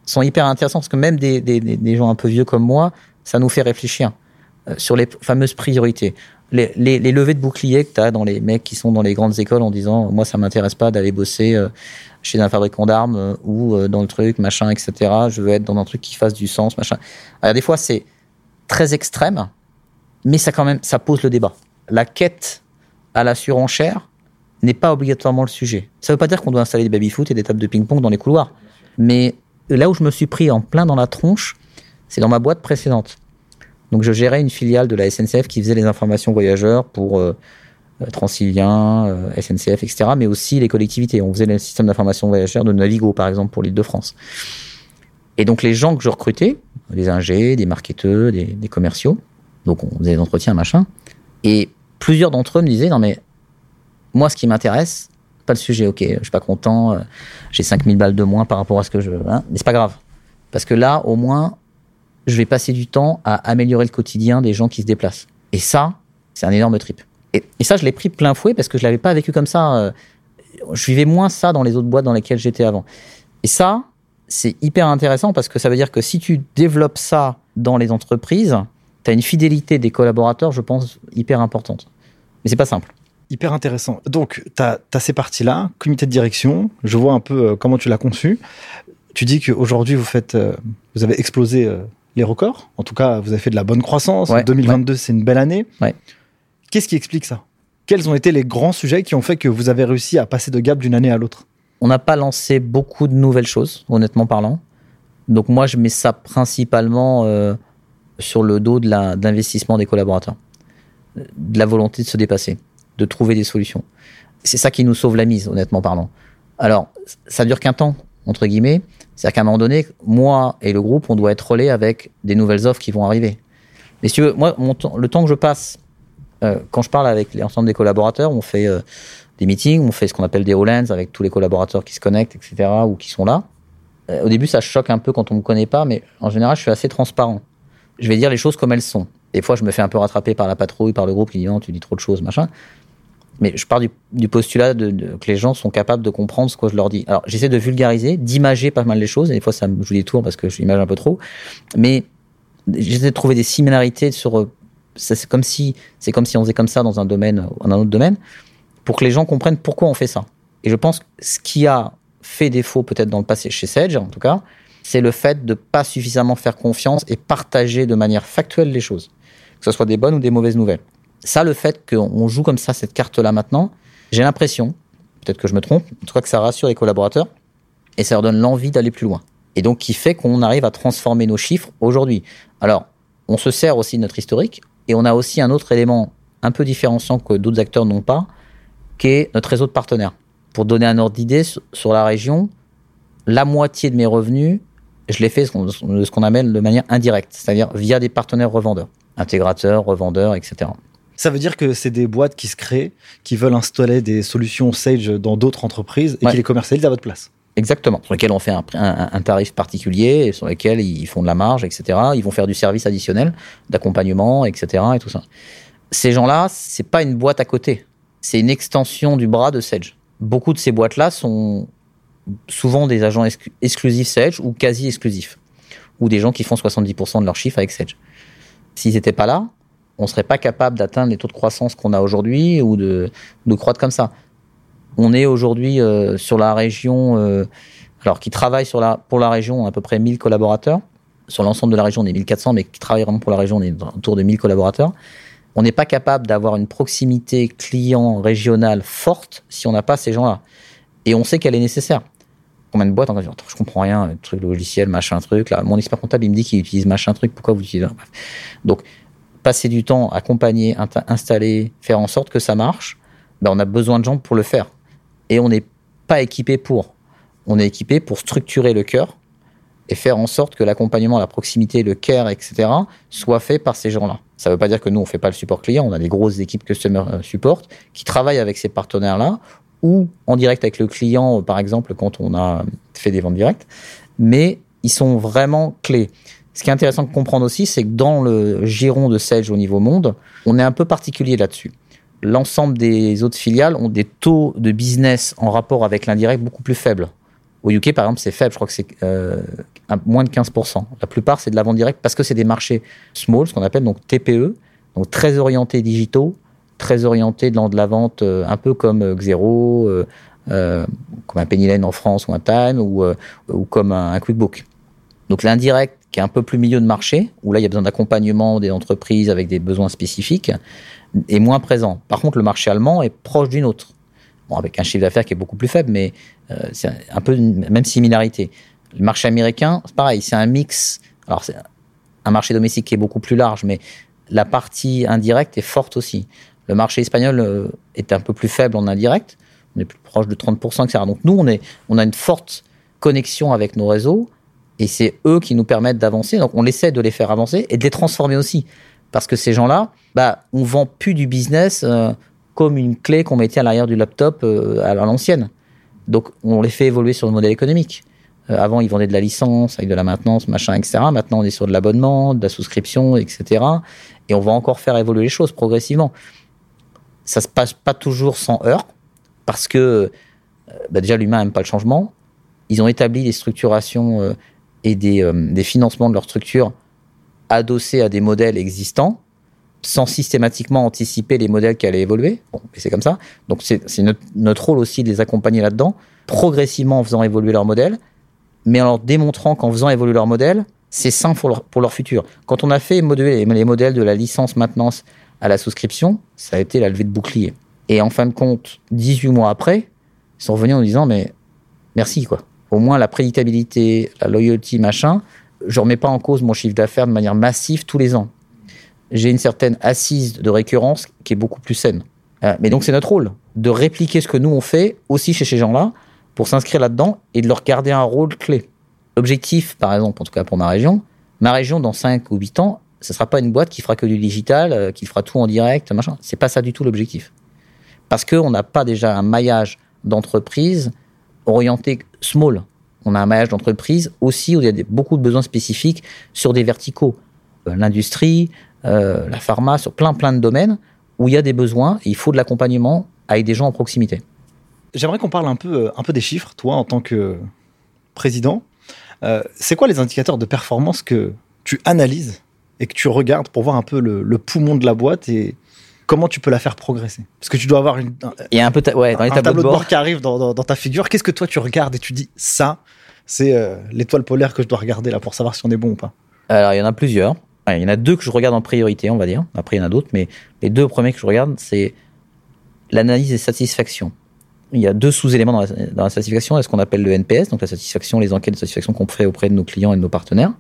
sont hyper intéressantes parce que même des, des, gens un peu vieux comme moi, ça nous fait réfléchir euh, sur les fameuses priorités. Les, les, levées de boucliers que tu as dans les mecs qui sont dans les grandes écoles en disant moi ça m'intéresse pas d'aller bosser euh, chez un fabricant d'armes euh, ou dans le truc machin etc je veux être dans un truc qui fasse du sens machin alors des fois c'est très extrême mais ça quand même ça pose le débat la quête à la surenchère n'est pas obligatoirement le sujet. Ça ne veut pas dire qu'on doit installer des baby-foot et des tables de ping-pong dans les couloirs. Mais là où je me suis pris en plein dans la tronche, c'est dans ma boîte précédente. Donc je gérais une filiale de la SNCF qui faisait les informations voyageurs pour euh, Transilien, euh, SNCF, etc. Mais aussi les collectivités. On faisait le système d'information voyageurs de Navigo, par exemple, pour l'île de France. Et donc les gens que je recrutais, des ingés, des marketeurs, des, des commerciaux, donc on faisait des entretiens, machin. Et plusieurs d'entre eux me disaient, non mais moi ce qui m'intéresse, pas le sujet, ok, je suis pas content, euh, j'ai 5000 balles de moins par rapport à ce que je veux, hein, mais c'est pas grave. Parce que là, au moins, je vais passer du temps à améliorer le quotidien des gens qui se déplacent. Et ça, c'est un énorme trip. Et, ça, je l'ai pris plein fouet parce que je l'avais pas vécu comme ça. Euh, je vivais moins ça dans les autres boîtes dans lesquelles j'étais avant. Et ça, c'est hyper intéressant parce que ça veut dire que si tu développes ça dans les entreprises, tu as une fidélité des collaborateurs, je pense, hyper importante. Mais c'est pas simple. Hyper intéressant. Donc, tu as, ces parties-là, comité de direction, je vois un peu euh, comment tu l'as conçu. Tu dis qu'aujourd'hui, vous faites, euh, vous avez explosé les records. En tout cas, vous avez fait de la bonne croissance. 2022, c'est une belle année. Qu'est-ce qui explique ça? Quels ont été les grands sujets qui ont fait que vous avez réussi à passer de gap d'une année à l'autre? On n'a pas lancé beaucoup de nouvelles choses, honnêtement parlant. Donc moi, je mets ça principalement sur le dos de l'investissement des collaborateurs, de la volonté de se dépasser, de trouver des solutions. C'est ça qui nous sauve la mise, honnêtement parlant. Alors, ça dure qu'un temps, entre guillemets. C'est-à-dire qu'à un moment donné, moi et le groupe, on doit être relais avec des nouvelles offres qui vont arriver. Mais si tu veux, moi, le temps que je passe, euh, quand je parle avec l'ensemble des collaborateurs, on fait euh, des meetings, on fait ce qu'on appelle des all avec tous les collaborateurs qui se connectent, etc., ou qui sont là. Euh, au début, ça choque un peu quand on me connaît pas, mais en général, je suis assez transparent je vais dire les choses comme elles sont. Des fois, je me fais un peu rattraper par la patrouille, par le groupe qui dit non, tu dis trop de choses, machin. Mais je pars du, postulat que les gens sont capables de comprendre ce que je leur dis. Alors, j'essaie de vulgariser, d'imager pas mal les choses. Et des fois, ça me joue des tours parce que je un peu trop. Mais j'essaie de trouver des similarités sur. C'est comme si c'est comme si on faisait comme ça dans un domaine dans un autre domaine, pour que les gens comprennent pourquoi on fait ça. Et je pense que ce qui a fait défaut peut-être dans le passé chez Sedge, en tout cas, c'est le fait de pas suffisamment faire confiance et partager de manière factuelle les choses, que ce soit des bonnes ou des mauvaises nouvelles. Ça, le fait qu'on joue comme ça cette carte-là maintenant, j'ai l'impression, peut-être que je me trompe, en tout cas que ça rassure les collaborateurs et ça leur donne l'envie d'aller plus loin. Et donc qui fait qu'on arrive à transformer nos chiffres aujourd'hui. Alors, on se sert aussi de notre historique et on a aussi un autre élément un peu différenciant que d'autres acteurs n'ont pas, qui est notre réseau de partenaires. Pour donner un ordre d'idée sur la région, la moitié de mes revenus je l'ai fait ce qu'on appelle de manière indirecte, c'est-à-dire via des partenaires revendeurs, intégrateurs, revendeurs, etc. Ça veut dire que c'est des boîtes qui se créent, qui veulent installer des solutions Sage dans d'autres entreprises et qui les commercialisent à votre place. Exactement. Sur lesquels on fait un, tarif particulier, sur lesquels ils font de la marge, etc. Ils vont faire du service additionnel, d'accompagnement, etc. Et tout ça. Ces gens-là, c'est pas une boîte à côté. C'est une extension du bras de Sage. Beaucoup de ces boîtes-là sont souvent des agents exclusifs Sedge ou quasi exclusifs, ou des gens qui font 70% de leur chiffre avec Sedge. S'ils n'étaient pas là, on ne serait pas capable d'atteindre les taux de croissance qu'on a aujourd'hui ou de, de croître comme ça. On est aujourd'hui euh, sur la région, euh, alors qui travaille sur la, pour la région à peu près 1000 collaborateurs. Sur l'ensemble de la région, on est 1400, mais qui travaille vraiment pour la région, on est autour de 1000 collaborateurs. On n'est pas capable d'avoir une proximité client régionale forte si on n'a pas ces gens-là. Et on sait qu'elle est nécessaire. Combien de boîtes on va dire, je comprends rien, truc logiciel, machin truc. Mon expert comptable, il me dit qu'il utilise machin truc, pourquoi vous utilisez Donc, passer du temps, accompagner, installer, faire en sorte que ça marche, ben on a besoin de gens pour le faire. Et on n'est pas équipé pour. On est équipé pour structurer le cœur et faire en sorte que l'accompagnement, la proximité, le care, etc., soit fait par ces gens-là. Ça ne veut pas dire que nous, on ne fait pas le support client. On a des grosses équipes Customer euh, Support qui travaillent avec ces partenaires-là ou en direct avec le client, par exemple, quand on a fait des ventes directes. Mais ils sont vraiment clés. Ce qui est intéressant de comprendre aussi, c'est que dans le giron de Sage au niveau monde, on est un peu particulier là-dessus. L'ensemble des autres filiales ont des taux de business en rapport avec l'indirect beaucoup plus faibles. Au UK, par exemple, c'est faible. Je crois que c'est euh, moins de 15%. La plupart, c'est de la vente directe parce que c'est des marchés small, ce qu'on appelle donc TPE, donc très orientés digitaux, très orientés dans de la vente euh, un peu comme euh, Xero, comme un Penny Lane en France ou un Time ou, ou comme un, QuickBook. Donc l'indirect, qui est un peu plus milieu de marché, où là il y a besoin d'accompagnement des entreprises avec des besoins spécifiques, est moins présent. Par contre, le marché allemand est proche d'une autre. Bon, avec un chiffre d'affaires qui est beaucoup plus faible, mais c'est un peu une même similarité. Le marché américain, c'est pareil, c'est un mix. Alors, c'est un marché domestique qui est beaucoup plus large, mais la partie indirecte est forte aussi. Le marché espagnol euh, est un peu plus faible en indirect, on est plus proche de 30%, etc. Donc nous, on, est, on a une forte connexion avec nos réseaux, et c'est eux qui nous permettent d'avancer. Donc on essaie de les faire avancer et de les transformer aussi. Parce que ces gens-là, bah, on vend plus du business euh, comme une clé qu'on mettait à l'arrière du laptop euh, à l'ancienne. Donc on les fait évoluer sur le modèle économique. Euh, avant, ils vendaient de la licence avec de la maintenance, machin, etc. Maintenant, on est sur de l'abonnement, de la souscription, etc. Et on va encore faire évoluer les choses progressivement. Ça se passe pas toujours sans heurts, parce que bah déjà l'humain n'aime pas le changement. Ils ont établi des structurations et des, des financements de leur structure adossés à des modèles existants, sans systématiquement anticiper les modèles qui allaient évoluer. Bon, c'est comme ça. Donc c'est notre, notre, rôle aussi de les accompagner là-dedans, progressivement en faisant évoluer leur modèle, mais en leur démontrant qu'en faisant évoluer leur modèle, c'est sain pour leur, pour leur futur. Quand on a fait modeler les modèles de la licence maintenance à la souscription, ça a été la levée de bouclier. Et en fin de compte, 18 mois après, ils sont revenus en disant, mais merci, quoi. Au moins, la prédictabilité, la loyalty, machin, je remets pas en cause mon chiffre d'affaires de manière massive tous les ans. J'ai une certaine assise de récurrence qui est beaucoup plus saine. Euh, mais donc, c'est notre rôle de répliquer ce que nous on fait aussi chez ces gens-là pour s'inscrire là-dedans et de leur garder un rôle clé. L'objectif, par exemple, en tout cas pour ma région, ma région dans 5 ou 8 ans, ce sera pas une boîte qui fera que du digital, euh, qui fera tout en direct, machin. C'est pas ça du tout l'objectif. Parce qu'on n'a pas déjà un maillage d'entreprise orienté small. On a un maillage d'entreprise aussi où il y a beaucoup de besoins spécifiques sur des verticaux. Euh, l'industrie, euh, la pharma, sur plein plein de domaines où il y a des besoins et il faut de l'accompagnement avec des gens en proximité. J'aimerais qu'on parle un peu, euh, un peu des chiffres, toi, en tant que président. C'est quoi les indicateurs de performance que tu analyses et que tu regardes pour voir un peu le, poumon de la boîte et comment tu peux la faire progresser? Parce que tu dois avoir une, Il y a un, peu ouais, dans les tableau de bord. qui arrive dans, ta figure. Qu'est-ce que toi tu regardes et tu dis ça, c'est euh, l'étoile polaire que je dois regarder là pour savoir si on est bon ou pas? Alors il y en a plusieurs. il y en a deux que je regarde en priorité, on va dire. Après il y en a d'autres, mais les deux premiers que je regarde, c'est l'analyse des satisfactions il y a deux sous-éléments dans, la, satisfaction. Il y a ce qu'on appelle le NPS, donc la satisfaction, les enquêtes de satisfaction qu'on fait auprès de nos clients et de nos partenaires.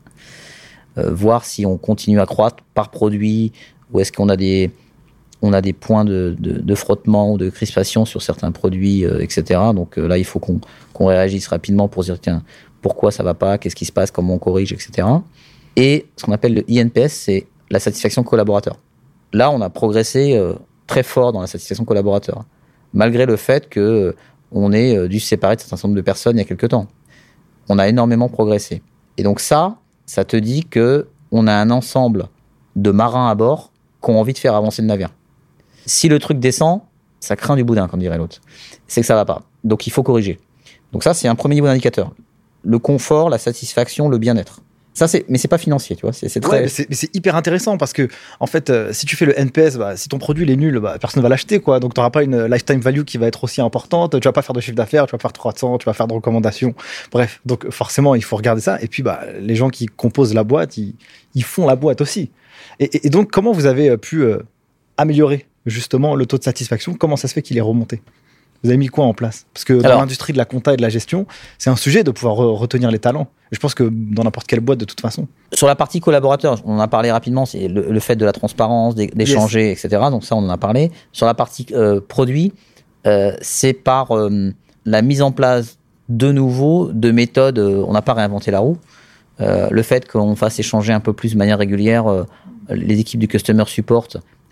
Euh, voir si on continue à croître par produit ou est-ce qu'on a des, on a des points de, frottement ou de crispation sur certains produits, euh, etc. Donc euh, là, il faut qu'on réagisse rapidement pour dire, tiens, pourquoi ça va pas, qu'est-ce qui se passe, comment on corrige, etc. Et ce qu'on appelle le INPS, c'est la satisfaction collaborateur. Là, on a progressé très fort dans la satisfaction collaborateur malgré le fait que euh, on ait euh, dû se séparer de certain nombre de personnes il y a quelques temps. On a énormément progressé. Et donc ça, ça te dit que on a un ensemble de marins à bord qui ont envie de faire avancer le navire. Si le truc descend, ça craint du boudin, comme dirait l'autre. C'est que ça va pas. Donc il faut corriger. Donc ça, c'est un premier niveau d'indicateur. Le confort, la satisfaction, le bien-être. Ça, c'est, mais c'est pas financier, tu vois. C'est, très... c'est, hyper intéressant parce que, en fait, euh, si tu fais le NPS, bah, si ton produit est nul, bah, personne va l'acheter, quoi. Donc, tu n'auras pas une lifetime value qui va être aussi importante. Tu vas pas faire de chiffre d'affaires, tu vas faire 300, tu vas faire de recommandations. Bref. Donc, forcément, il faut regarder ça. Et puis, bah, les gens qui composent la boîte, ils, font la boîte aussi. Et, donc, comment vous avez euh, pu euh, améliorer justement le taux de satisfaction Comment ça se fait qu'il est remonté? Vous avez mis quoi en place? Parce que dans Alors- l'industrie de la compta et de la gestion, c'est un sujet de pouvoir re- retenir les talents. Je pense que dans n'importe quelle boîte, de toute façon. Sur la partie collaborateur, on en a parlé rapidement, c'est le, le fait de la transparence, d'é- d'échanger, etc. Donc ça, on en a parlé. Sur la partie euh, produit, euh, c'est par euh, la mise en place de nouveau de méthodes. on n'a pas réinventé la roue. Le fait qu'on fasse échanger un peu plus de manière régulière les équipes du customer support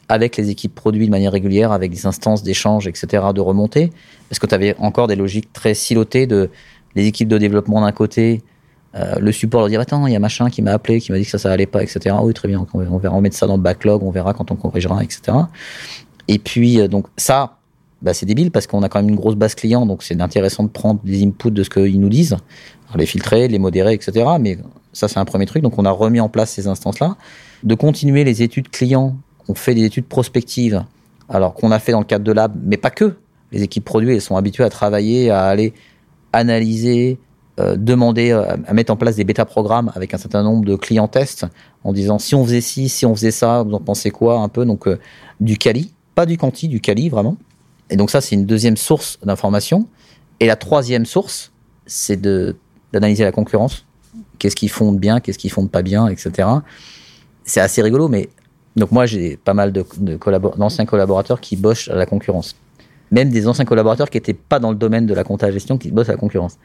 avec les équipes produits de manière régulière, avec des instances d'échange, etc., de remontée? Parce que tu avais encore des logiques très silotées de les équipes de développement d'un côté, euh, le support leur dire attends il y a machin qui m'a appelé qui m'a dit que ça ça allait pas etc oui très bien on, verra on mettre ça dans le backlog on verra quand on corrigera etc et puis euh, donc ça bah, c'est débile parce qu'on a quand même une grosse base client donc c'est intéressant de prendre des inputs de ce qu'ils nous disent les filtrer les modérer etc mais ça c'est un premier truc donc on a remis en place ces instances là de continuer les études clients on fait des études prospectives alors qu'on a fait dans le cadre de lab mais pas que les équipes produits elles sont habituées à travailler à aller analyser euh, demander euh, à mettre en place des bêta-programmes avec un certain nombre de clients tests en disant si on faisait ci, si on faisait ça, vous en pensez quoi un peu Donc euh, du quali, pas du quanti, du quali vraiment. Et donc ça, c'est une deuxième source d'information. Et la troisième source, c'est d'analyser la concurrence. Qu'est-ce qu'ils font de bien, qu'est-ce qu'ils font de pas bien, etc. C'est assez rigolo, mais donc moi j'ai pas mal de, de collabor- d'anciens collaborateurs qui bossent à la concurrence. Même des anciens collaborateurs qui étaient pas dans le domaine de la compta gestion qui bossent à la concurrence.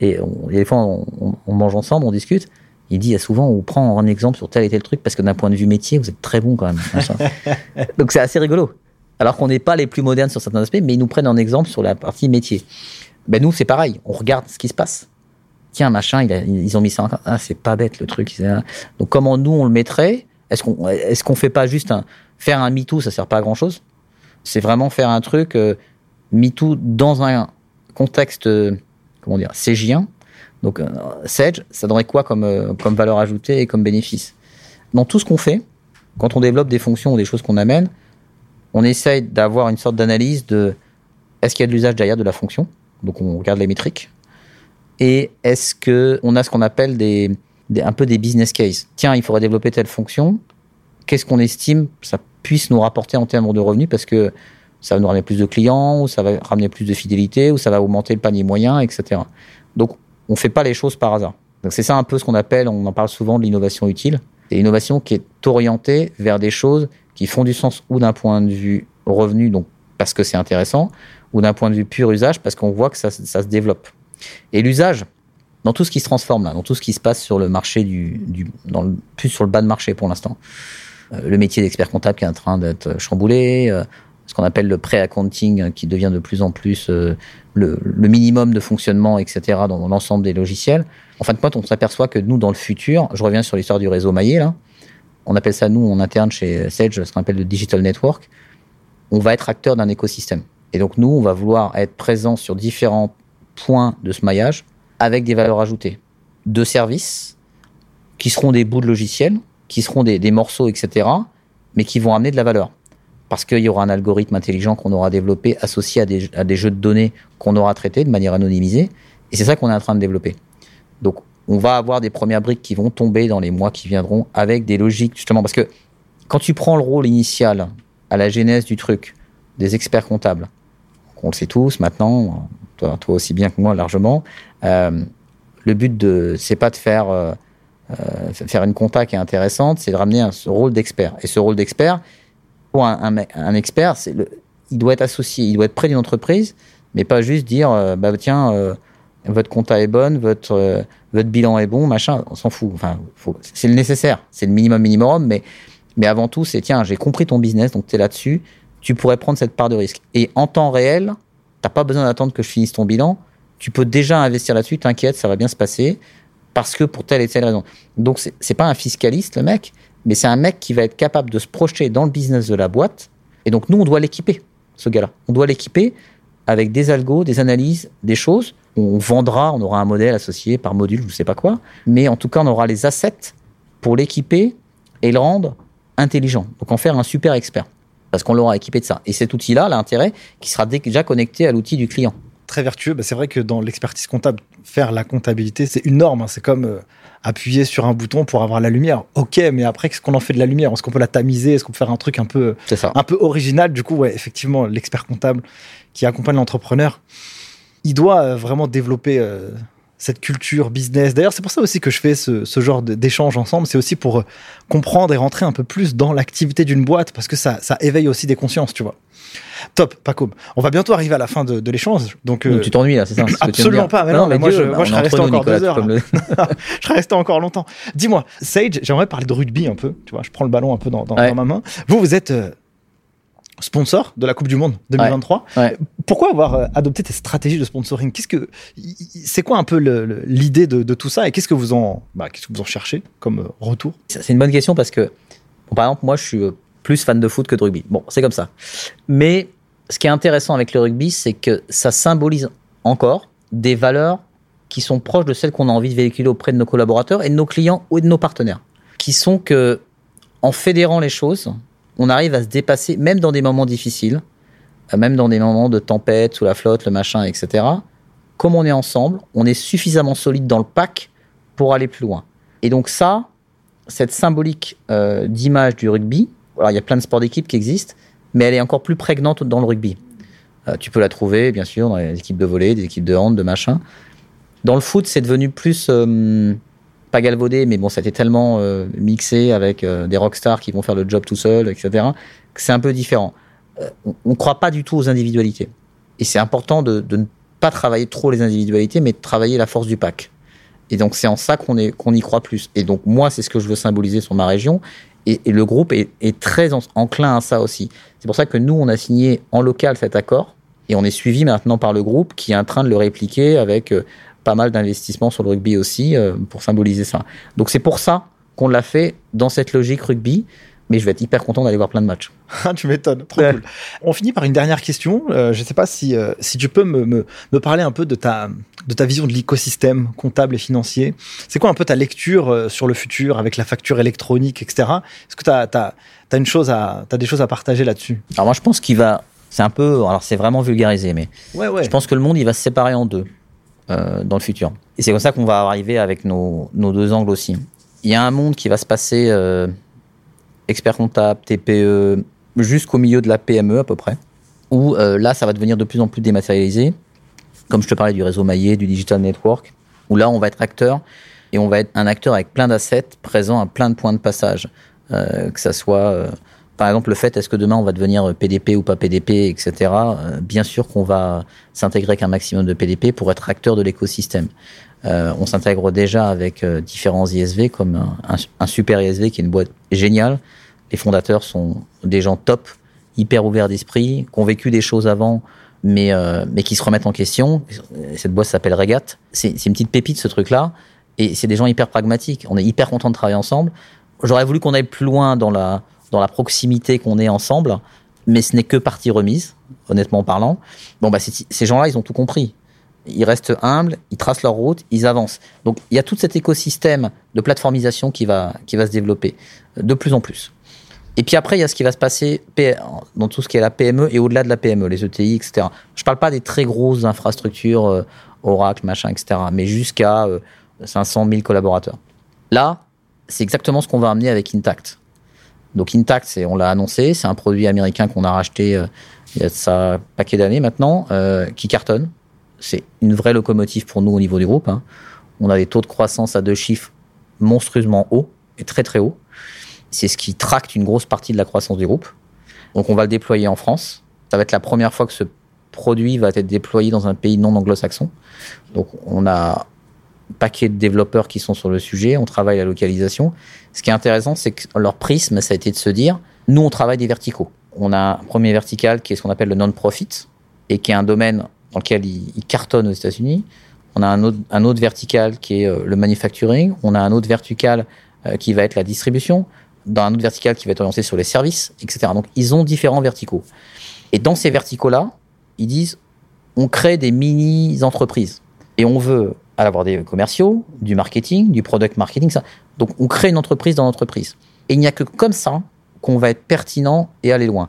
Et on, et des fois, on, on- on mange ensemble, on discute. Il dit, il y a souvent, on prend un exemple sur tel et tel truc parce que d'un point de vue métier, vous êtes très bon quand même. Donc c'est assez rigolo. Alors qu'on n'est pas les plus modernes sur certains aspects, mais ils nous prennent en exemple sur la partie métier. Ben nous, c'est pareil. On regarde ce qui se passe. Tiens, machin, il a- ils ont mis ça. En... Ah, c'est pas bête le truc. Donc comment nous on le mettrait Est-ce qu'on fait pas juste un faire un MeToo Ça sert pas à grand chose. C'est vraiment faire un truc euh, MeToo dans un contexte euh, comment dire cégien. Donc euh, Sage, ça donnerait quoi comme euh, comme valeur ajoutée et comme bénéfice? Dans tout ce qu'on fait, quand on développe des fonctions ou des choses qu'on amène, on essaye d'avoir une sorte d'analyse de est-ce qu'il y a de l'usage derrière de la fonction? Donc on regarde les métriques. Et est-ce que on a ce qu'on appelle des, un peu des business cases Tiens, il faudrait développer telle fonction. Qu'est-ce qu'on estime ça puisse nous rapporter en termes de revenus? Parce que ça va nous ramener plus de clients, ou ça va ramener plus de fidélité, ou ça va augmenter le panier moyen, etc. Donc on fait pas les choses par hasard. Donc c'est ça un peu ce qu'on appelle, on en parle souvent de l'innovation utile. C'est l'innovation qui est orientée vers des choses qui font du sens ou d'un point de vue revenu, donc parce que c'est intéressant, ou d'un point de vue pur usage, parce qu'on voit que ça, ça se développe. Et l'usage, dans tout ce qui se transforme là, dans tout ce qui se passe sur le marché du, plus sur le bas de marché pour l'instant, Euh, le métier d'expert comptable qui est en train d'être chamboulé, euh, ce qu'on appelle le pré-accounting euh, qui devient de plus en plus euh, le, le minimum de fonctionnement, etc. dans l'ensemble des logiciels. En fin de compte, on s'aperçoit que nous, dans le futur, je reviens sur l'histoire du réseau maillé là, on appelle ça nous en interne chez Sage, ce qu'on appelle le digital network. On va être acteur d'un écosystème. Et donc nous, on va vouloir être présent sur différents points de ce maillage avec des valeurs ajoutées de services qui seront des bouts de logiciels, qui seront des, des morceaux, etc., mais qui vont amener de la valeur. Parce qu'il y aura un algorithme intelligent qu'on aura développé associé à des, à des jeux de données qu'on aura traités de manière anonymisée. Et c'est ça qu'on est en train de développer. Donc, on va avoir des premières briques qui vont tomber dans les mois qui viendront avec des logiques, justement, parce que quand tu prends le rôle initial à la genèse du truc, des experts comptables, on le sait tous maintenant, toi, aussi bien que moi largement, le but de, c'est pas de faire, euh, euh, faire une compta qui est intéressante, c'est de ramener un, ce rôle d'expert. Et ce rôle d'expert, pour un, un, expert, il doit être associé, il doit être près d'une entreprise, mais pas juste dire, euh, bah tiens, euh, votre compta est bonne, votre euh, votre bilan est bon, machin, on s'en fout. Enfin, c'est le nécessaire, c'est le minimum minimum, mais mais avant tout, c'est tiens, j'ai compris ton business, donc tu es là-dessus, tu pourrais prendre cette part de risque. Et en temps réel, t'as pas besoin d'attendre que je finisse ton bilan, tu peux déjà investir là-dessus, t'inquiète, ça va bien se passer, parce que pour telle et telle raison. Donc c'est pas un fiscaliste le mec, mais c'est un mec qui va être capable de se projeter dans le business de la boîte. Et donc nous, on doit l'équiper, ce gars-là. On doit l'équiper avec des algos, des analyses, des choses. On vendra, on aura un modèle associé par module, je ne sais pas quoi. Mais en tout cas, on aura les assets pour l'équiper et le rendre intelligent. Donc en faire un super expert. Parce qu'on l'aura équipé de ça. Et cet outil-là, l'intérêt, qui sera déjà connecté à l'outil du client. Très vertueux. Bah, c'est vrai que dans l'expertise comptable, faire la comptabilité, c'est une norme. Hein. C'est comme euh, appuyer sur un bouton pour avoir la lumière. Ok, mais après, qu'est-ce qu'on en fait de la lumière? Est-ce qu'on peut la tamiser? Est-ce qu'on peut faire un truc un peu, un peu original? Du coup, ouais, effectivement, l'expert comptable qui accompagne l'entrepreneur, il doit euh, vraiment développer euh, cette culture business. D'ailleurs, c'est pour ça aussi que je fais ce, genre d'échange ensemble. C'est aussi pour comprendre et rentrer un peu plus dans l'activité d'une boîte parce que ça, ça éveille aussi des consciences, tu vois. Top, Paco. On va bientôt arriver à la fin de, l'échange. Donc, euh, tu t'ennuies là, c'est ça Absolument pas. Mais non, mais moi, je, moi, je serais resté encore deux heures. je serais resté encore longtemps. Dis-moi, Sage, j'aimerais parler de rugby un peu. Tu vois, je prends le ballon un peu dans, ma main. Vous, vous êtes euh, sponsor de la Coupe du Monde 2023. Pourquoi avoir euh, adopté tes stratégies de sponsoring? Qu'est-ce que c'est quoi un peu l'idée de, tout ça? Et qu'est-ce que vous en bah, qu'est-ce que vous en cherchez comme retour? C'est une bonne question parce que par exemple moi je suis plus fan de foot que de rugby. Bon, c'est comme ça. Mais ce qui est intéressant avec le rugby, c'est que ça symbolise encore des valeurs qui sont proches de celles qu'on a envie de véhiculer auprès de nos collaborateurs et de nos clients ou de nos partenaires. Qui sont que, en fédérant les choses, on arrive à se dépasser, même dans des moments difficiles, euh, même dans des moments de tempête, sous la flotte, le machin, etc. Comme on est ensemble, on est suffisamment solide dans le pack pour aller plus loin. Et donc ça, cette symbolique euh, d'image du rugby, alors, il y a plein de sports d'équipe qui existent, mais elle est encore plus prégnante dans le rugby. Euh, tu peux la trouver, bien sûr, dans les équipes de volley, des équipes de hand, de machin. Dans le foot, c'est devenu plus, pas galvaudé, mais bon, été tellement euh, mixé avec des rockstars qui vont faire le job tout seul, etc., que c'est un peu différent. on ne croit pas du tout aux individualités. Et c'est important de, ne pas travailler trop les individualités, mais de travailler la force du pack. Et donc, c'est en ça qu'on y croit plus. Et donc, moi, c'est ce que je veux symboliser sur ma région. Et, le groupe est, très enclin à ça aussi. C'est pour ça que nous, on a signé en local cet accord et on est suivi maintenant par le groupe qui est en train de le répliquer avec euh, pas mal d'investissements sur le rugby aussi euh, pour symboliser ça. Donc c'est pour ça qu'on l'a fait dans cette logique rugby mais je vais être hyper content d'aller voir plein de matchs. Ah, tu m'étonnes, trop cool. On finit par une dernière question. Euh, je ne sais pas si, si tu peux me, me, me, parler un peu de ta, de ta vision de l'écosystème comptable et financier. C'est quoi un peu ta lecture euh, sur le futur avec la facture électronique, etc. Est-ce que tu as, as, une chose à, as des choses à partager là-dessus? Alors moi, je pense qu'il va... C'est un peu... Alors c'est vraiment vulgarisé, mais ouais, ouais. je pense que le monde, il va se séparer en deux euh, dans le futur. Et c'est comme ça qu'on va arriver avec nos, nos, deux angles aussi. Il y a un monde qui va se passer euh, expert comptable, TPE, jusqu'au milieu de la PME à peu près, où là, ça va devenir de plus en plus dématérialisé comme je te parlais du réseau maillé, du digital network, où là, on va être acteur et on va être un acteur avec plein d'assets présents à plein de points de passage. Euh, que ça soit, euh, par exemple, le fait est-ce que demain on va devenir PDP ou pas PDP, etc. Euh, bien sûr qu'on va s'intégrer avec un maximum de PDP pour être acteur de l'écosystème. Euh, on s'intègre déjà avec différents ISV, comme un, un, super ISV qui est une boîte géniale. Les fondateurs sont des gens top, hyper ouverts d'esprit, qui ont vécu des choses avant mais, euh, mais qui se remettent en question. Cette boîte s'appelle Regat. C'est une petite pépite, ce truc-là. Et c'est des gens hyper pragmatiques. On est hyper contents de travailler ensemble. J'aurais voulu qu'on aille plus loin dans la, dans la proximité qu'on est ensemble, mais ce n'est que partie remise, honnêtement parlant. Bon, bah, ces gens-là, ils ont tout compris. Ils restent humbles, ils tracent leur route, ils avancent. Donc, il y a tout cet écosystème de plateformisation qui va, qui va se développer de plus en plus. Et puis après, il y a ce qui va se passer dans tout ce qui est la PME et au-delà de la PME, les ETI, etc. Je ne parle pas des très grosses infrastructures, euh, Oracle, machin, etc., mais jusqu'à 500 euh, 000 collaborateurs. Là, c'est exactement ce qu'on va amener avec Intact. Donc Intact, on l'a annoncé, c'est un produit américain qu'on a racheté euh, il y a ça un paquet d'années maintenant, qui cartonne. C'est une vraie locomotive pour nous au niveau du groupe. Hein. On a des taux de croissance à deux chiffres monstrueusement hauts et très très hauts. C'est ce qui tracte une grosse partie de la croissance du groupe. Donc on va le déployer en France. Ça va être la première fois que ce produit va être déployé dans un pays non anglo-saxon. Donc on a un paquet de développeurs qui sont sur le sujet, on travaille la localisation. Ce qui est intéressant, c'est que leur prisme, ça a été de se dire, nous on travaille des verticaux. On a un premier vertical qui est ce qu'on appelle le non-profit et qui est un domaine dans lequel il, cartonne aux États-Unis. On a un autre, un autre vertical qui est euh, le manufacturing. On a un autre vertical euh, qui va être la distribution dans un autre vertical qui va être orienté sur les services, etc. Donc, ils ont différents verticaux. Et dans ces verticaux-là, ils disent, on crée des mini-entreprises. Et on veut avoir des commerciaux, du marketing, du product marketing, ça. Donc, on crée une entreprise dans l'entreprise. Et il n'y a que comme ça qu'on va être pertinent et aller loin.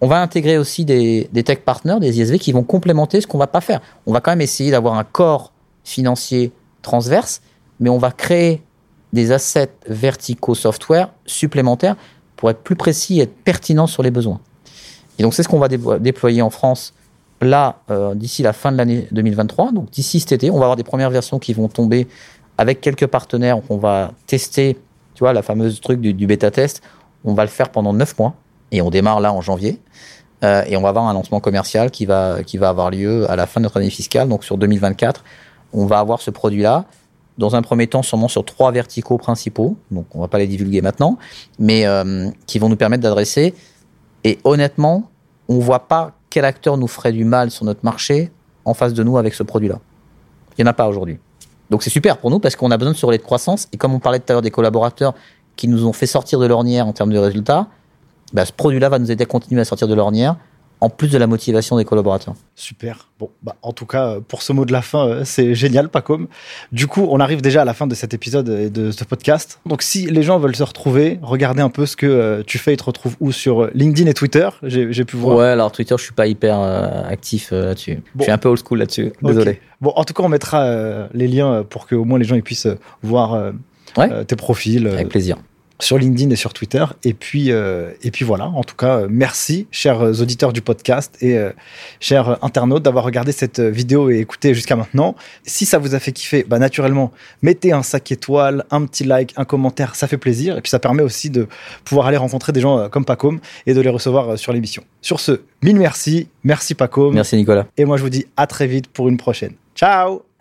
on va intégrer aussi des, des tech partners, des ISV qui vont complémenter ce qu'on va pas faire. On va quand même essayer d'avoir un corps financier transverse, mais on va créer des assets verticaux software supplémentaires pour être plus précis et être pertinent sur les besoins. Et donc c'est ce qu'on va déployer en France là euh, d'ici la fin de l'année 2023. Donc d'ici cet été, on va avoir des premières versions qui vont tomber avec quelques partenaires. On va tester, tu vois, la fameuse truc du, bêta test. On va le faire pendant neuf mois et on démarre là en janvier. Euh, et on va avoir un lancement commercial qui va, qui va avoir lieu à la fin de notre année fiscale, donc sur 2024. On va avoir ce produit-là dans un premier temps sûrement sur trois verticaux principaux, donc on va pas les divulguer maintenant, mais euh, qui vont nous permettre d'adresser. Et honnêtement, on voit pas quel acteur nous ferait du mal sur notre marché en face de nous avec ce produit-là. Il n'y en a pas aujourd'hui. Donc c'est super pour nous parce qu'on a besoin de se de croissance. Et comme on parlait tout à l'heure des collaborateurs qui nous ont fait sortir de l'ornière en termes de résultats, bah, ce produit-là va nous aider à continuer à sortir de l'ornière en plus de la motivation des collaborateurs. Super. Bon, bah, en tout cas, pour ce mot de la fin, euh, c'est génial, Pacom. Du coup, on arrive déjà à la fin de cet épisode et de ce podcast. Donc, si les gens veulent se retrouver, regardez un peu ce que euh, tu fais. Ils te retrouvent où Sur LinkedIn et Twitter J'ai pu voir. Ouais, alors Twitter, je suis pas hyper euh, actif là-dessus. Je suis un peu old school là-dessus. Désolé. Bon, en tout cas, on mettra les liens pour que au moins les gens ils puissent voir tes profils. Avec plaisir sur LinkedIn et sur Twitter. Et puis, euh, et puis voilà. En tout cas, merci, chers auditeurs du podcast et euh, chers internautes, d'avoir regardé cette vidéo et écouté jusqu'à maintenant. Si ça vous a fait kiffer, bah naturellement, mettez un sac étoile, un petit like, un commentaire, ça fait plaisir. Et puis ça permet aussi de pouvoir aller rencontrer des gens euh, comme Pacom et de les recevoir sur l'émission. Sur ce, mille merci. Merci Pacom. Merci Nicolas. Et moi, je vous dis à très vite pour une prochaine. Ciao